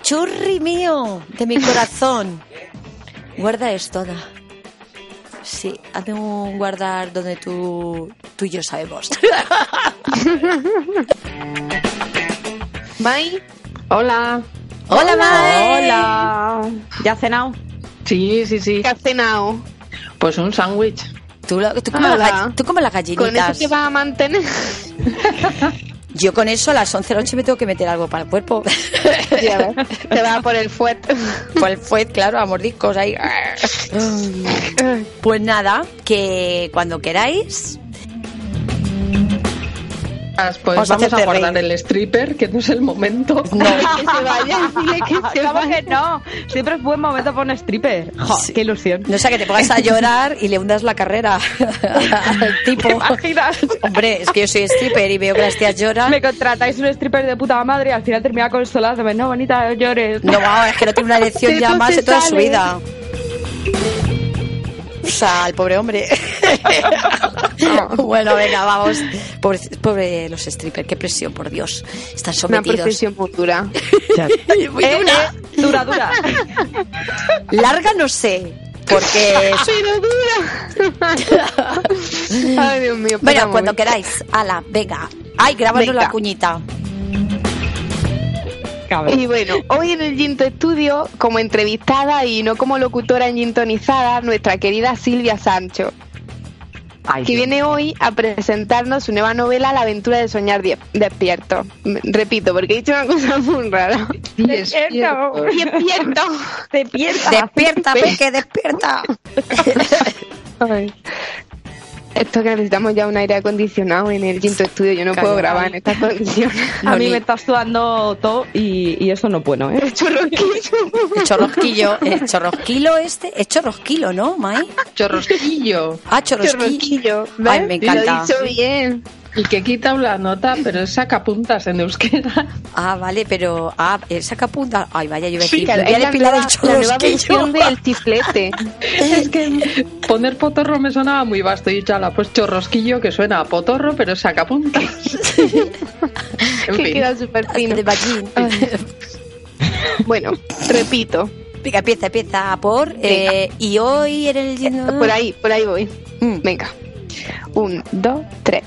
Churri mío, de mi corazón. Guarda esto, Ana. Sí, hazme un guardar donde tú, tú y yo sabemos. Mai, Hola. Hola, Mae. Hola. ¿Ya has cenado? Sí, sí, sí. ¿qué has cenado? Pues un sándwich. Tú, tú como, la tú como las ¿Con eso gallinitas. te vas a mantener? Yo con eso a las 11 de la noche me tengo que meter algo para el cuerpo. Ya ves, te vas a por el fuet. Por el fuet, claro, a mordiscos ahí. Pues nada, que cuando queráis. Pues Os vamos hace a guardar reír. el stripper, que no es el momento. No. Que se vaya, dile que se ¿Cómo vaya. que no? Siempre es buen momento para un stripper. Jo, ¡Qué ilusión! No sea que te pongas a llorar y le hundas la carrera al tipo. Hombre, es que yo soy stripper y veo que las tías lloran. Me contratáis un stripper de puta madre y al final termina consolándome. No, bonita, llores. No, vamos, es que no tiene una elección ya más de toda su vida. O sea, el pobre hombre. bueno, venga, vamos. Pobre, pobre los strippers, qué presión, por Dios. Están Una sometidos. profesión muy dura. Muy dura. Dura, dura. Larga no sé, porque... Pero dura. Ay, Dios mío. Bueno, cuando momento. queráis. Ala, venga. Ay, grábanos Venga. la cuñita. Y bueno, hoy en el Ginto Estudio, como entrevistada y no como locutora en Gintonizada, nuestra querida Silvia Sancho, que viene hoy a presentarnos su nueva novela La aventura de soñar despierto. Repito, porque he dicho una cosa muy rara. Despierto. Despierto. Despierta. Despierta, Peque, despierta. Ay. Esto que necesitamos ya un aire acondicionado en el Ginto Estudio. Yo no puedo grabar en estas condiciones. A mí me está sudando todo y, y eso no es bueno, ¿eh? El chorrosquillo, el chorrosquilo este, es chorrosquilo, ¿no, Mai? Chorrosquillo. Ah, chorrosquillo. ¿ves? Ay, me encanta. Lo he dicho bien. Y que quita la nota, pero es sacapuntas en euskera. Ah, vale, pero. Ah, el sacapunta. Ay, vaya, yo a Sí, decir. claro, voy a depilar nueva, el la nueva versión del chiflete. Es que poner potorro me sonaba muy vasto y ya la pues chorrosquillo que suena a potorro, pero es sacapuntas. en que fin. queda súper fino. De ballín. Bueno, repito. Venga, empieza, empieza por. eh, y hoy en el. Por ahí, por ahí voy. Mm. Venga. Un, dos, tres.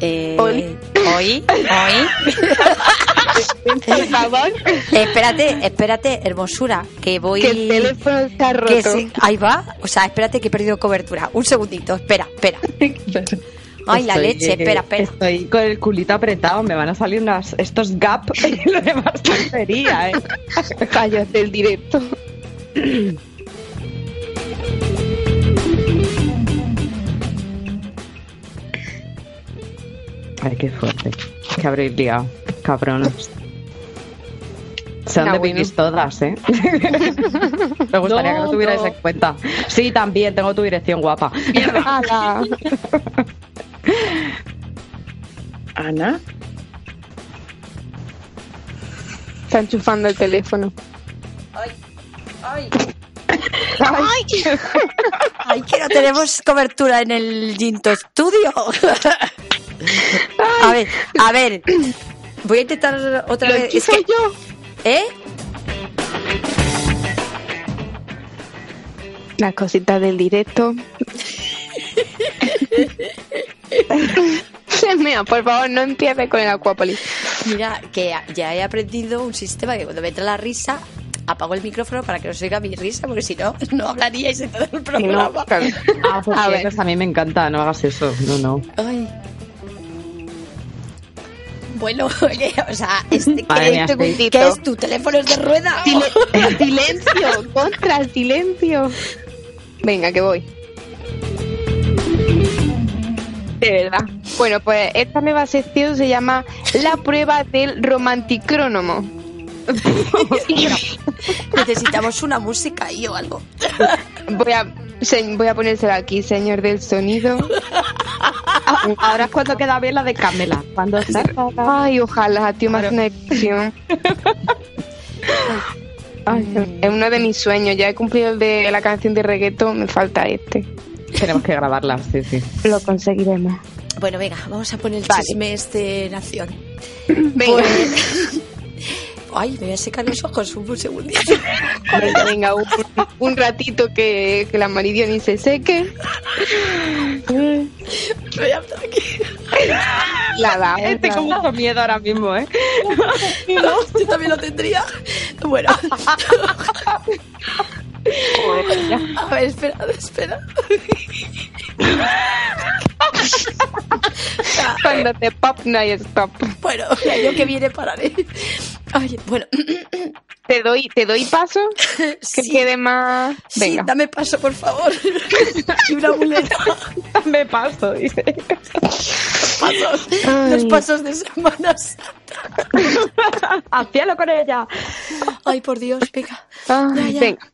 Eh. Hoy, hoy. Por favor. espérate, espérate, hermosura, que voy. Que el teléfono está roto. que sí, ahí va. O sea, espérate que he perdido cobertura. Un segundito, espera, espera. Ay, la leche, espera, espera. Estoy con el culito apretado, me van a salir unas, estos gap y lo demás tontería, ¿eh? Fallos del directo. Ay, qué fuerte. Que habréis liado, cabrones. Sé dónde Ah, bueno. vivís todas, ¿eh? Me gustaría que lo tuvierais no. en cuenta. Sí, también, tengo tu dirección guapa. Ala. Ana. Está enchufando el teléfono. Ay, ay. Ay, que no tenemos cobertura en el Ginto Studio. A ver, a ver. Voy a intentar otra vez. Es que, yo. ¿Eh? Las cositas del directo. Mira, por favor, no empieces con el Aquapolis. Mira, que ya he aprendido un sistema que cuando me entra la risa, apago el micrófono para que no se oiga mi risa, porque si no, no hablaríais en todo el no, programa. claro. Ah, pues A ver. a mí me encanta, no hagas eso. No, no. Ay. Bueno, oye, o sea, este, ¿qué. ¿qué es tu teléfono es de rueda? Sile- silencio, contra el silencio. Venga, que voy. De verdad. Bueno, pues esta nueva sección se llama La prueba del romanticrónomo. Necesitamos una música y o algo. Voy a, se- voy a ponérsela aquí, señor del sonido. Ahora es cuando queda bien la de Camela. Cuando está... Ay, ojalá, tío, más una. Ay, es uno de mis sueños. Ya he cumplido el de la canción de reggaeton, me falta este. Tenemos que grabarla, sí, sí. Lo conseguiremos. Bueno, venga, vamos a poner el Vale. chisme este nación. Venga, Pues- Ay, me voy a secar los ojos un segundito. venga, venga, un, un ratito que, que la maridio ni se seque. Me voy a estar aquí. La da. Tengo mucho miedo ahora mismo, ¿eh? No, yo también lo tendría. Bueno. A ver, espera, espera. Cuando te pop no hay stop. Bueno, año que viene pararé. Ay, bueno. te doy, te doy paso que Sí. quede más. Sí, Venga. dame paso, por favor. y una muleta. Dame paso, dice. Pasos. Los pasos de semanas. Al cielo con ella. Ay, por Dios, venga. Ay, Ya, ya. Venga.